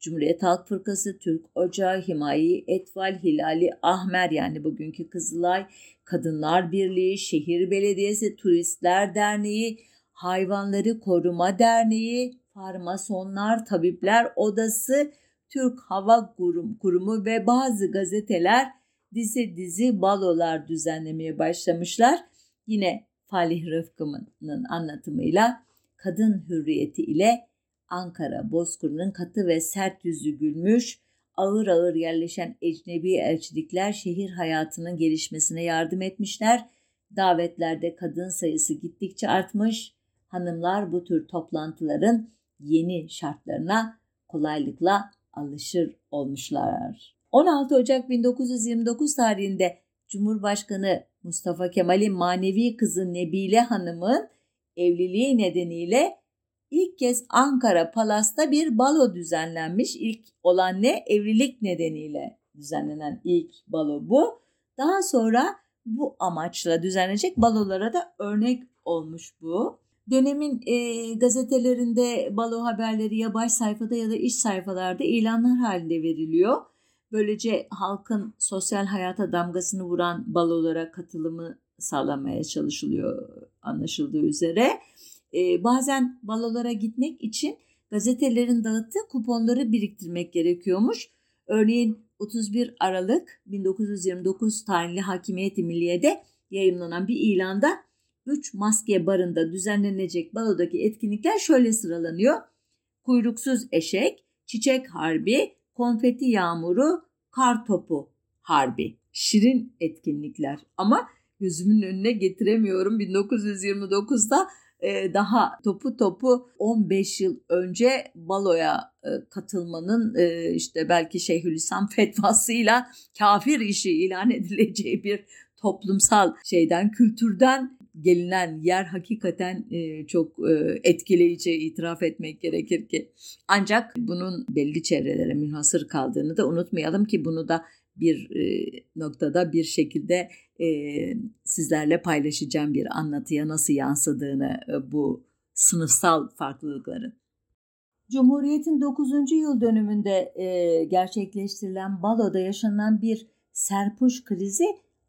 Cumhuriyet Halk Fırkası, Türk Ocağı, Himayi, Etval, Hilali, Ahmer yani bugünkü Kızılay, Kadınlar Birliği, Şehir Belediyesi, Turistler Derneği, Hayvanları Koruma Derneği, Farmasonlar, Tabipler Odası, Türk Hava Kurumu ve bazı gazeteler dizi dizi balolar düzenlemeye başlamışlar. Yine Falih Rıfkı'nın anlatımıyla kadın hürriyeti ile Ankara Bozkır'ın katı ve sert yüzü gülmüş, ağır ağır yerleşen ecnebi elçilikler şehir hayatının gelişmesine yardım etmişler. Davetlerde kadın sayısı gittikçe artmış. Hanımlar bu tür toplantıların yeni şartlarına kolaylıkla alışır olmuşlar. 16 Ocak 1929 tarihinde Cumhurbaşkanı Mustafa Kemal'in manevi kızı Nebile Hanım'ın evliliği nedeniyle ilk kez Ankara Palas'ta bir balo düzenlenmiş. İlk olan ne? Evlilik nedeniyle düzenlenen ilk balo bu. Daha sonra bu amaçla düzenlenecek balolara da örnek olmuş bu. Dönemin e, gazetelerinde balo haberleri ya baş sayfada ya da iç sayfalarda ilanlar halinde veriliyor. Böylece halkın sosyal hayata damgasını vuran balolara katılımı sağlamaya çalışılıyor anlaşıldığı üzere. Ee, bazen balolara gitmek için gazetelerin dağıttığı kuponları biriktirmek gerekiyormuş. Örneğin 31 Aralık 1929 tarihli Hakimiyeti Milliye'de yayınlanan bir ilanda 3 maske barında düzenlenecek balodaki etkinlikler şöyle sıralanıyor. Kuyruksuz eşek, çiçek harbi, konfeti yağmuru, kar topu harbi. Şirin etkinlikler ama gözümün önüne getiremiyorum. 1929'da e, daha topu topu 15 yıl önce baloya e, katılmanın e, işte belki Şeyhülislam fetvasıyla kafir işi ilan edileceği bir toplumsal şeyden kültürden gelinen yer hakikaten e, çok e, etkileyici itiraf etmek gerekir ki. Ancak bunun belli çevrelere münhasır kaldığını da unutmayalım ki bunu da bir e, noktada bir şekilde e, sizlerle paylaşacağım bir anlatıya nasıl yansıdığını e, bu sınıfsal farklılıkların. Cumhuriyet'in 9. yıl dönümünde e, gerçekleştirilen Balo'da yaşanan bir serpuş krizi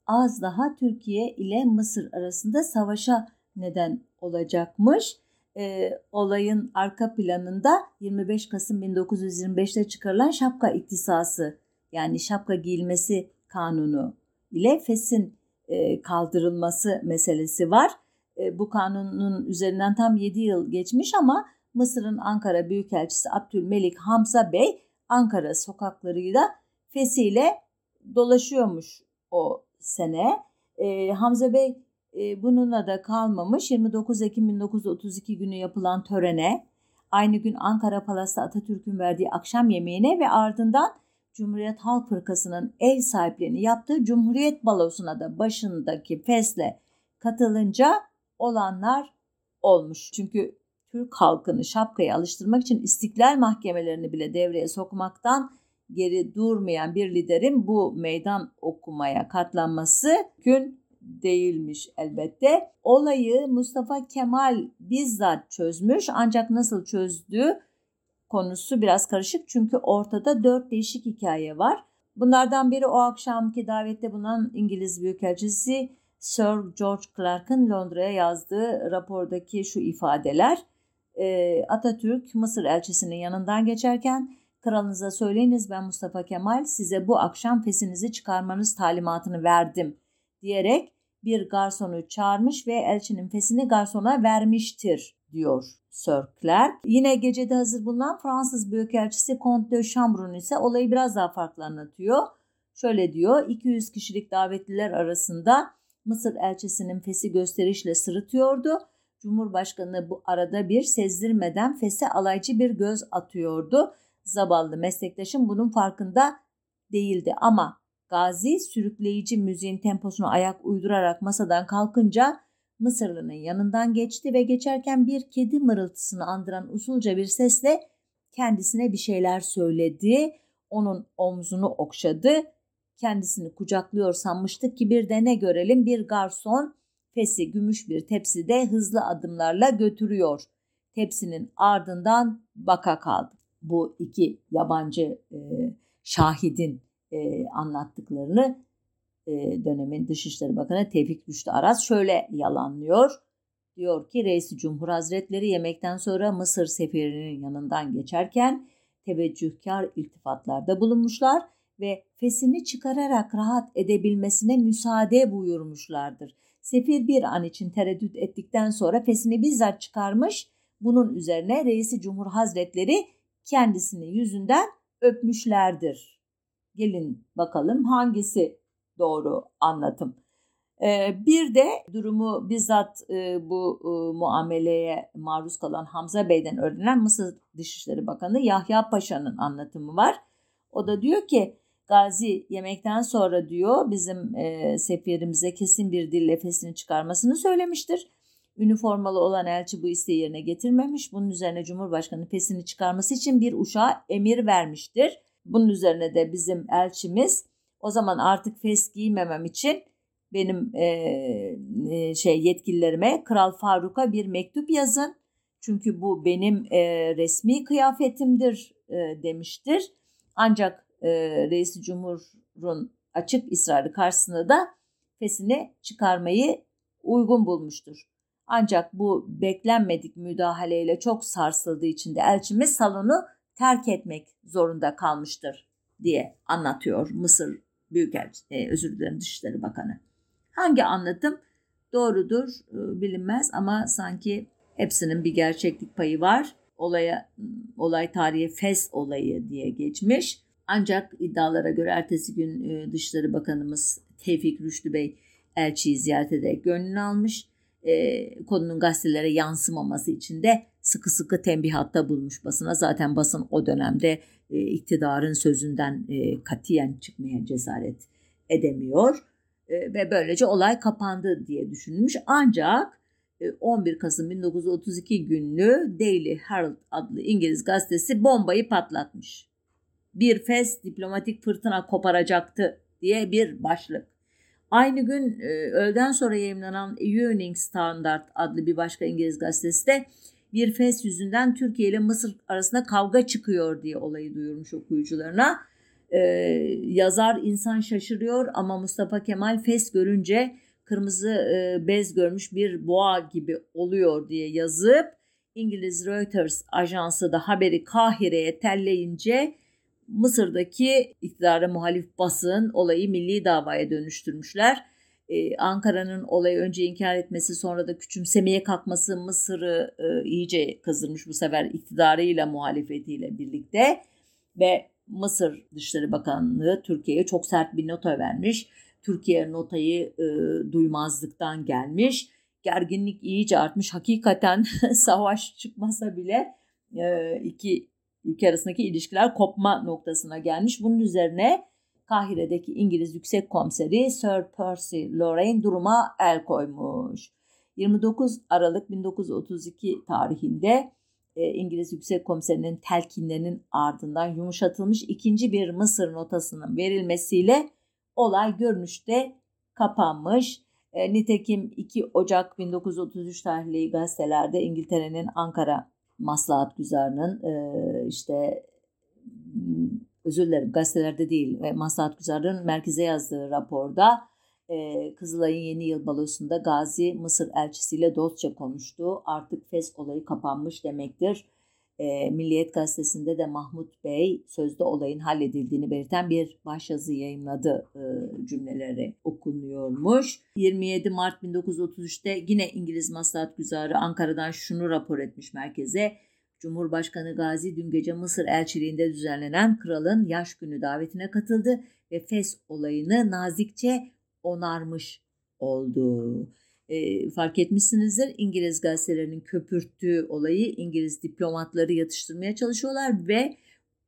az daha Türkiye ile Mısır arasında savaşa neden olacakmış. E, olayın arka planında 25 Kasım 1925'te çıkarılan şapka iktisası yani şapka giyilmesi kanunu ile FES'in e, kaldırılması meselesi var. E, bu kanunun üzerinden tam 7 yıl geçmiş ama Mısır'ın Ankara Büyükelçisi Abdülmelik Hamza Bey Ankara sokaklarıyla fesiyle dolaşıyormuş o sene. E, Hamza Bey e, bununla da kalmamış. 29 Ekim 1932 günü yapılan törene, aynı gün Ankara Palas'ta Atatürk'ün verdiği akşam yemeğine ve ardından Cumhuriyet Halk Fırkası'nın ev sahipliğini yaptığı Cumhuriyet Balosu'na da başındaki fesle katılınca olanlar olmuş. Çünkü Türk halkını şapkaya alıştırmak için istiklal mahkemelerini bile devreye sokmaktan geri durmayan bir liderin bu meydan okumaya katlanması gün değilmiş elbette. Olayı Mustafa Kemal bizzat çözmüş ancak nasıl çözdüğü konusu biraz karışık çünkü ortada dört değişik hikaye var. Bunlardan biri o akşamki davette bulunan İngiliz Büyükelçisi Sir George Clark'ın Londra'ya yazdığı rapordaki şu ifadeler. Atatürk Mısır elçisinin yanından geçerken kralınıza söyleyiniz ben Mustafa Kemal size bu akşam fesinizi çıkarmanız talimatını verdim diyerek bir garsonu çağırmış ve elçinin fesini garsona vermiştir diyor Sir Clark. Yine gecede hazır bulunan Fransız Büyükelçisi Comte de Chambron ise olayı biraz daha farklı anlatıyor. Şöyle diyor 200 kişilik davetliler arasında Mısır elçisinin fesi gösterişle sırıtıyordu. Cumhurbaşkanı bu arada bir sezdirmeden fese alaycı bir göz atıyordu. Zavallı meslektaşım bunun farkında değildi ama Gazi sürükleyici müziğin temposunu ayak uydurarak masadan kalkınca Mısırlı'nın yanından geçti ve geçerken bir kedi mırıltısını andıran usulca bir sesle kendisine bir şeyler söyledi. Onun omzunu okşadı. Kendisini kucaklıyor sanmıştık ki bir de ne görelim bir garson fesi gümüş bir tepside hızlı adımlarla götürüyor. Tepsinin ardından baka kaldı. Bu iki yabancı e, şahidin e, anlattıklarını e, dönemin Dışişleri Bakanı Tevfik Rüştü Aras şöyle yalanlıyor. Diyor ki Reis Cumhur Hazretleri yemekten sonra Mısır sefirinin yanından geçerken teveccühkar iltifatlarda bulunmuşlar ve fesini çıkararak rahat edebilmesine müsaade buyurmuşlardır. Sefir bir an için tereddüt ettikten sonra fesini bizzat çıkarmış. Bunun üzerine Reisi Cumhur Hazretleri kendisini yüzünden öpmüşlerdir. Gelin bakalım hangisi doğru anlatım. Ee, bir de durumu bizzat e, bu e, muameleye maruz kalan Hamza Bey'den öğrenen Mısır Dışişleri Bakanı Yahya Paşa'nın anlatımı var. O da diyor ki Gazi yemekten sonra diyor bizim e, kesin bir dil lefesini çıkarmasını söylemiştir. Üniformalı olan elçi bu isteği yerine getirmemiş. Bunun üzerine Cumhurbaşkanı pesini çıkarması için bir uşağa emir vermiştir. Bunun üzerine de bizim elçimiz o zaman artık fes giymemem için benim e, e, şey yetkililerime Kral Faruk'a bir mektup yazın. Çünkü bu benim e, resmi kıyafetimdir e, demiştir. Ancak e, Reis Cumhur'un açık ısrarı karşısında da fesini çıkarmayı uygun bulmuştur. Ancak bu beklenmedik müdahaleyle çok sarsıldığı için de elçimiz salonu terk etmek zorunda kalmıştır diye anlatıyor Mısır Büyükelçi, e, özür dilerim Dışişleri Bakanı. Hangi anlatım doğrudur e, bilinmez ama sanki hepsinin bir gerçeklik payı var. Olaya olay tarihi Fes olayı diye geçmiş. Ancak iddialara göre ertesi gün e, Dışişleri Bakanımız Tevfik Rüştü Bey elçiyi ziyaret ederek gönlünü almış. E, konunun gazetelere yansımaması için de sıkı sıkı tembihatta bulmuş basına. Zaten basın o dönemde e, iktidarın sözünden e, katiyen çıkmaya cesaret edemiyor. e, ve böylece olay kapandı diye düşünülmüş. Ancak 11 Kasım 1932 günlü Daily Herald adlı İngiliz gazetesi bombayı patlatmış. Bir fes diplomatik fırtına koparacaktı diye bir başlık. Aynı gün öğleden sonra yayınlanan Evening Standard adlı bir başka İngiliz gazetesi de bir fes yüzünden Türkiye ile Mısır arasında kavga çıkıyor diye olayı duyurmuş okuyucularına. Ee, yazar insan şaşırıyor ama Mustafa Kemal fes görünce kırmızı e, bez görmüş bir boğa gibi oluyor diye yazıp İngiliz Reuters ajansı da haberi Kahire'ye telleyince Mısır'daki iktidara muhalif basın olayı milli davaya dönüştürmüşler. Ee, Ankara'nın olayı önce inkar etmesi sonra da küçümsemeye kalkması Mısır'ı e, iyice kızdırmış bu sefer iktidarıyla muhalefetiyle birlikte ve Mısır Dışişleri Bakanlığı Türkiye'ye çok sert bir nota vermiş. Türkiye notayı e, duymazlıktan gelmiş. Gerginlik iyice artmış. Hakikaten savaş çıkmasa bile e, iki ülke arasındaki ilişkiler kopma noktasına gelmiş. Bunun üzerine Kahire'deki İngiliz Yüksek Komiseri Sir Percy Lorraine duruma el koymuş. 29 Aralık 1932 tarihinde e, İngiliz Yüksek Komiserinin telkinlerinin ardından yumuşatılmış ikinci bir Mısır notasının verilmesiyle olay görünüşte kapanmış. E, nitekim 2 Ocak 1933 tarihli gazetelerde İngiltere'nin Ankara Maslahat Güzarı'nın e, işte özür dilerim gazetelerde değil ve Maslahat Güzarı'nın merkeze yazdığı raporda e, Kızılay'ın yeni yıl balosunda Gazi Mısır elçisiyle dostça konuştu. Artık Fes olayı kapanmış demektir. E, Milliyet gazetesinde de Mahmut Bey sözde olayın halledildiğini belirten bir başyazı yayınladı e, cümleleri okunuyormuş. 27 Mart 1933'te yine İngiliz Maslahat Güzarı Ankara'dan şunu rapor etmiş merkeze. Cumhurbaşkanı Gazi dün gece Mısır elçiliğinde düzenlenen kralın yaş günü davetine katıldı ve Fes olayını nazikçe onarmış oldu. E, fark etmişsinizdir İngiliz gazetelerinin köpürttüğü olayı İngiliz diplomatları yatıştırmaya çalışıyorlar ve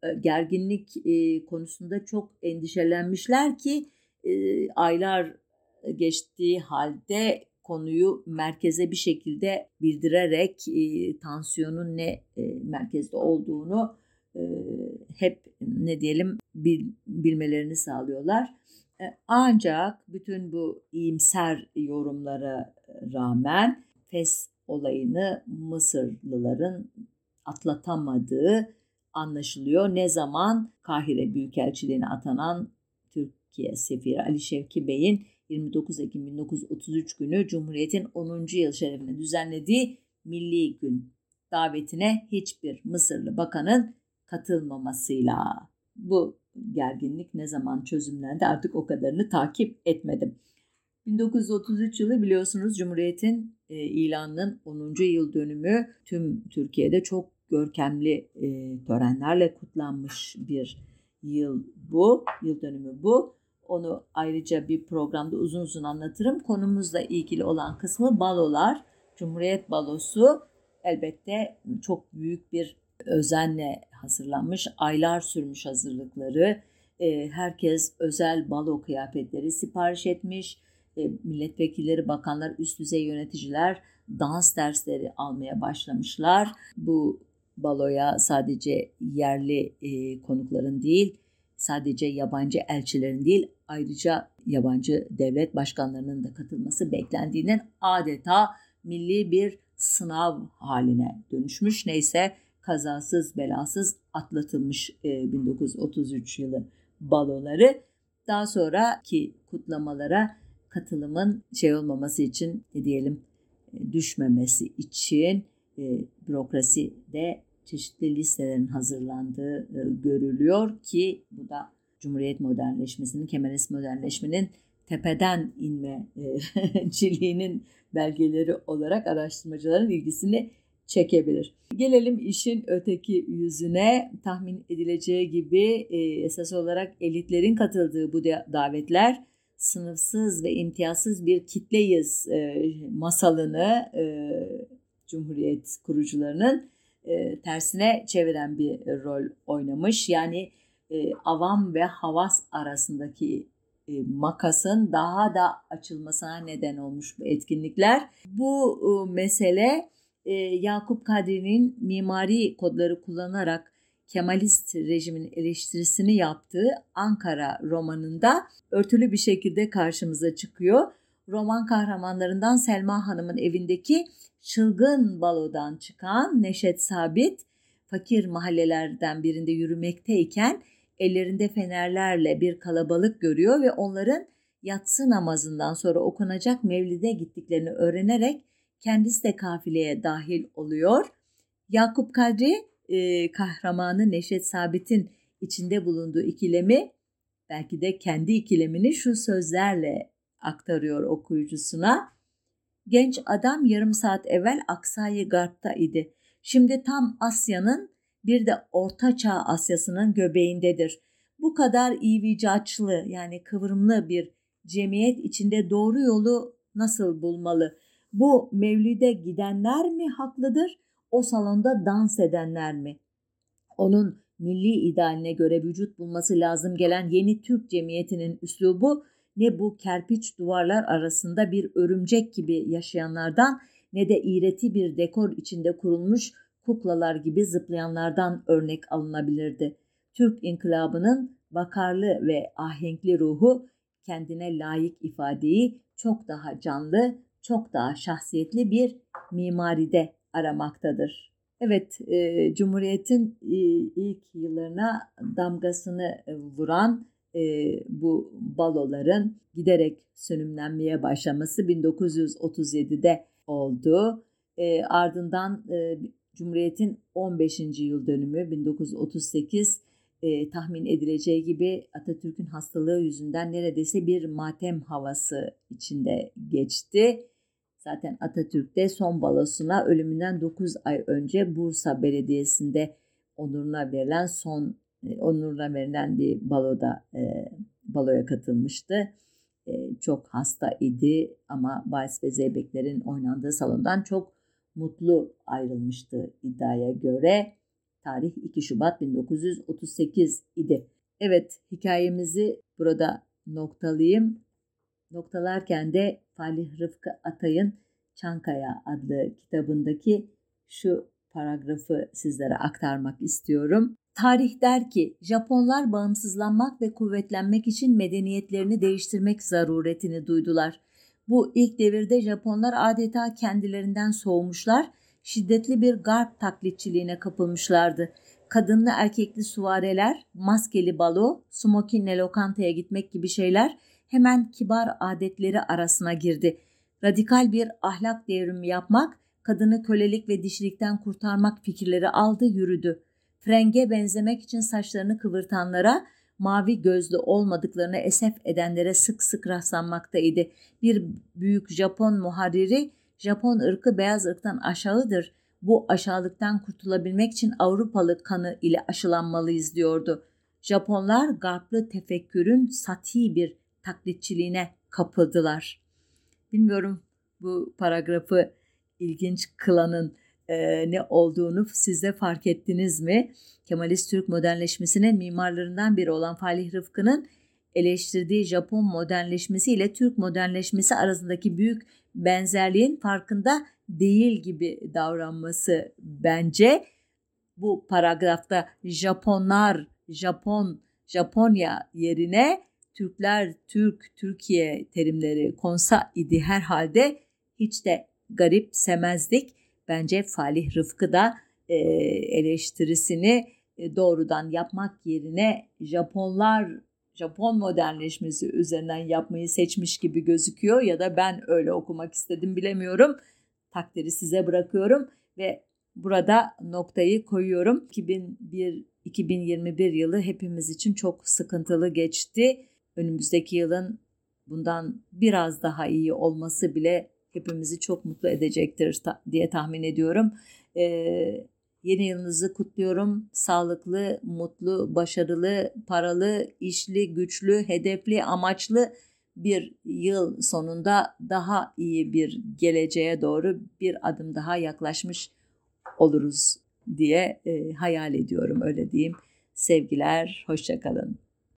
e, gerginlik e, konusunda çok endişelenmişler ki e, aylar geçtiği halde konuyu merkeze bir şekilde bildirerek e, tansiyonun ne e, merkezde olduğunu e, hep ne diyelim bil, bilmelerini sağlıyorlar. E, ancak bütün bu iyimser yorumlara rağmen FES olayını Mısırlıların atlatamadığı anlaşılıyor. Ne zaman Kahire Büyükelçiliğine atanan Türkiye Sefiri Ali Şevki Bey'in 29 Ekim 1933 günü Cumhuriyet'in 10. yıl şerefine düzenlediği Milli Gün davetine hiçbir Mısırlı bakanın katılmamasıyla bu gerginlik ne zaman çözümlendi artık o kadarını takip etmedim. 1933 yılı biliyorsunuz Cumhuriyet'in e, ilanının 10. yıl dönümü tüm Türkiye'de çok görkemli e, törenlerle kutlanmış bir yıl bu, yıl dönümü bu. Onu ayrıca bir programda uzun uzun anlatırım. Konumuzla ilgili olan kısmı balolar. Cumhuriyet balosu elbette çok büyük bir özenle hazırlanmış, aylar sürmüş hazırlıkları. E, herkes özel balo kıyafetleri sipariş etmiş. E, milletvekilleri, bakanlar, üst düzey yöneticiler dans dersleri almaya başlamışlar. Bu baloya sadece yerli e, konukların değil, sadece yabancı elçilerin değil, ayrıca yabancı devlet başkanlarının da katılması beklendiğinden adeta milli bir sınav haline dönüşmüş. Neyse kazasız belasız atlatılmış e, 1933 yılı baloları. Daha sonraki kutlamalara katılımın şey olmaması için ne diyelim e, düşmemesi için e, bürokrasi de çeşitli listelerin hazırlandığı e, görülüyor ki bu da Cumhuriyet modernleşmesinin, Kemalist modernleşmenin tepeden inme e, ciliğinin belgeleri olarak araştırmacıların ilgisini çekebilir. Gelelim işin öteki yüzüne. Tahmin edileceği gibi e, esas olarak elitlerin katıldığı bu davetler sınıfsız ve imtiyazsız bir kitleyiz e, masalını e, Cumhuriyet kurucularının e, tersine çeviren bir rol oynamış. Yani e, avam ve havas arasındaki e, makasın daha da açılmasına neden olmuş bu etkinlikler. Bu e, mesele e, Yakup Kadri'nin mimari kodları kullanarak Kemalist rejimin eleştirisini yaptığı Ankara romanında örtülü bir şekilde karşımıza çıkıyor. Roman kahramanlarından Selma Hanım'ın evindeki çılgın balodan çıkan Neşet Sabit fakir mahallelerden birinde yürümekteyken ellerinde fenerlerle bir kalabalık görüyor ve onların yatsı namazından sonra okunacak mevlide gittiklerini öğrenerek kendisi de kafileye dahil oluyor. Yakup Kadri e, kahramanı Neşet Sabit'in içinde bulunduğu ikilemi belki de kendi ikilemini şu sözlerle aktarıyor okuyucusuna. Genç adam yarım saat evvel Aksai Garp'ta idi. Şimdi tam Asya'nın bir de Orta Çağ Asya'sının göbeğindedir. Bu kadar ivicaçlı yani kıvrımlı bir cemiyet içinde doğru yolu nasıl bulmalı? Bu mevlide gidenler mi haklıdır? O salonda dans edenler mi? Onun milli idealine göre vücut bulması lazım gelen yeni Türk cemiyetinin üslubu ne bu kerpiç duvarlar arasında bir örümcek gibi yaşayanlardan ne de iğreti bir dekor içinde kurulmuş kuklalar gibi zıplayanlardan örnek alınabilirdi. Türk inkılabının vakarlı ve ahenkli ruhu kendine layık ifadeyi çok daha canlı, çok daha şahsiyetli bir mimaride aramaktadır. Evet, e, Cumhuriyet'in e, ilk yıllarına damgasını e, vuran e, bu baloların giderek sönümlenmeye başlaması 1937'de oldu. E, ardından e, Cumhuriyet'in 15. yıl dönümü 1938 e, tahmin edileceği gibi Atatürk'ün hastalığı yüzünden neredeyse bir matem havası içinde geçti. Zaten Atatürk de son balosuna ölümünden 9 ay önce Bursa Belediyesi'nde onuruna verilen son e, onuruna verilen bir baloda e, baloya katılmıştı. E, çok hasta idi ama Bayes ve Zeybeklerin oynandığı salondan çok mutlu ayrılmıştı iddiaya göre. Tarih 2 Şubat 1938 idi. Evet hikayemizi burada noktalayayım. Noktalarken de Falih Rıfkı Atay'ın Çankaya adlı kitabındaki şu paragrafı sizlere aktarmak istiyorum. Tarih der ki Japonlar bağımsızlanmak ve kuvvetlenmek için medeniyetlerini değiştirmek zaruretini duydular. Bu ilk devirde Japonlar adeta kendilerinden soğumuşlar, şiddetli bir garp taklitçiliğine kapılmışlardı. Kadınlı erkekli suvareler, maskeli balo, smokinle lokantaya gitmek gibi şeyler hemen kibar adetleri arasına girdi. Radikal bir ahlak devrimi yapmak, kadını kölelik ve dişilikten kurtarmak fikirleri aldı yürüdü. Frenge benzemek için saçlarını kıvırtanlara, mavi gözlü olmadıklarını esef edenlere sık sık rastlanmaktaydı. Bir büyük Japon muharriri, Japon ırkı beyaz ırktan aşağıdır. Bu aşağılıktan kurtulabilmek için Avrupalı kanı ile aşılanmalıyız diyordu. Japonlar garplı tefekkürün sati bir taklitçiliğine kapıldılar. Bilmiyorum bu paragrafı ilginç kılanın e, ne olduğunu siz de fark ettiniz mi? Kemalist Türk modernleşmesinin mimarlarından biri olan Falih Rıfkı'nın eleştirdiği Japon modernleşmesi ile Türk modernleşmesi arasındaki büyük benzerliğin farkında değil gibi davranması bence. Bu paragrafta Japonlar, Japon, Japonya yerine Türkler, Türk, Türkiye terimleri konsa idi herhalde hiç de garipsemezdik. Bence Falih Rıfkı da e, eleştirisini e, doğrudan yapmak yerine Japonlar Japon modernleşmesi üzerinden yapmayı seçmiş gibi gözüküyor ya da ben öyle okumak istedim bilemiyorum. Takdiri size bırakıyorum ve burada noktayı koyuyorum. 2001 2021 yılı hepimiz için çok sıkıntılı geçti. Önümüzdeki yılın bundan biraz daha iyi olması bile hepimizi çok mutlu edecektir diye tahmin ediyorum. Ee, yeni yılınızı kutluyorum. Sağlıklı, mutlu, başarılı, paralı, işli, güçlü, hedefli, amaçlı bir yıl sonunda daha iyi bir geleceğe doğru bir adım daha yaklaşmış oluruz diye e, hayal ediyorum öyle diyeyim. Sevgiler, hoşçakalın.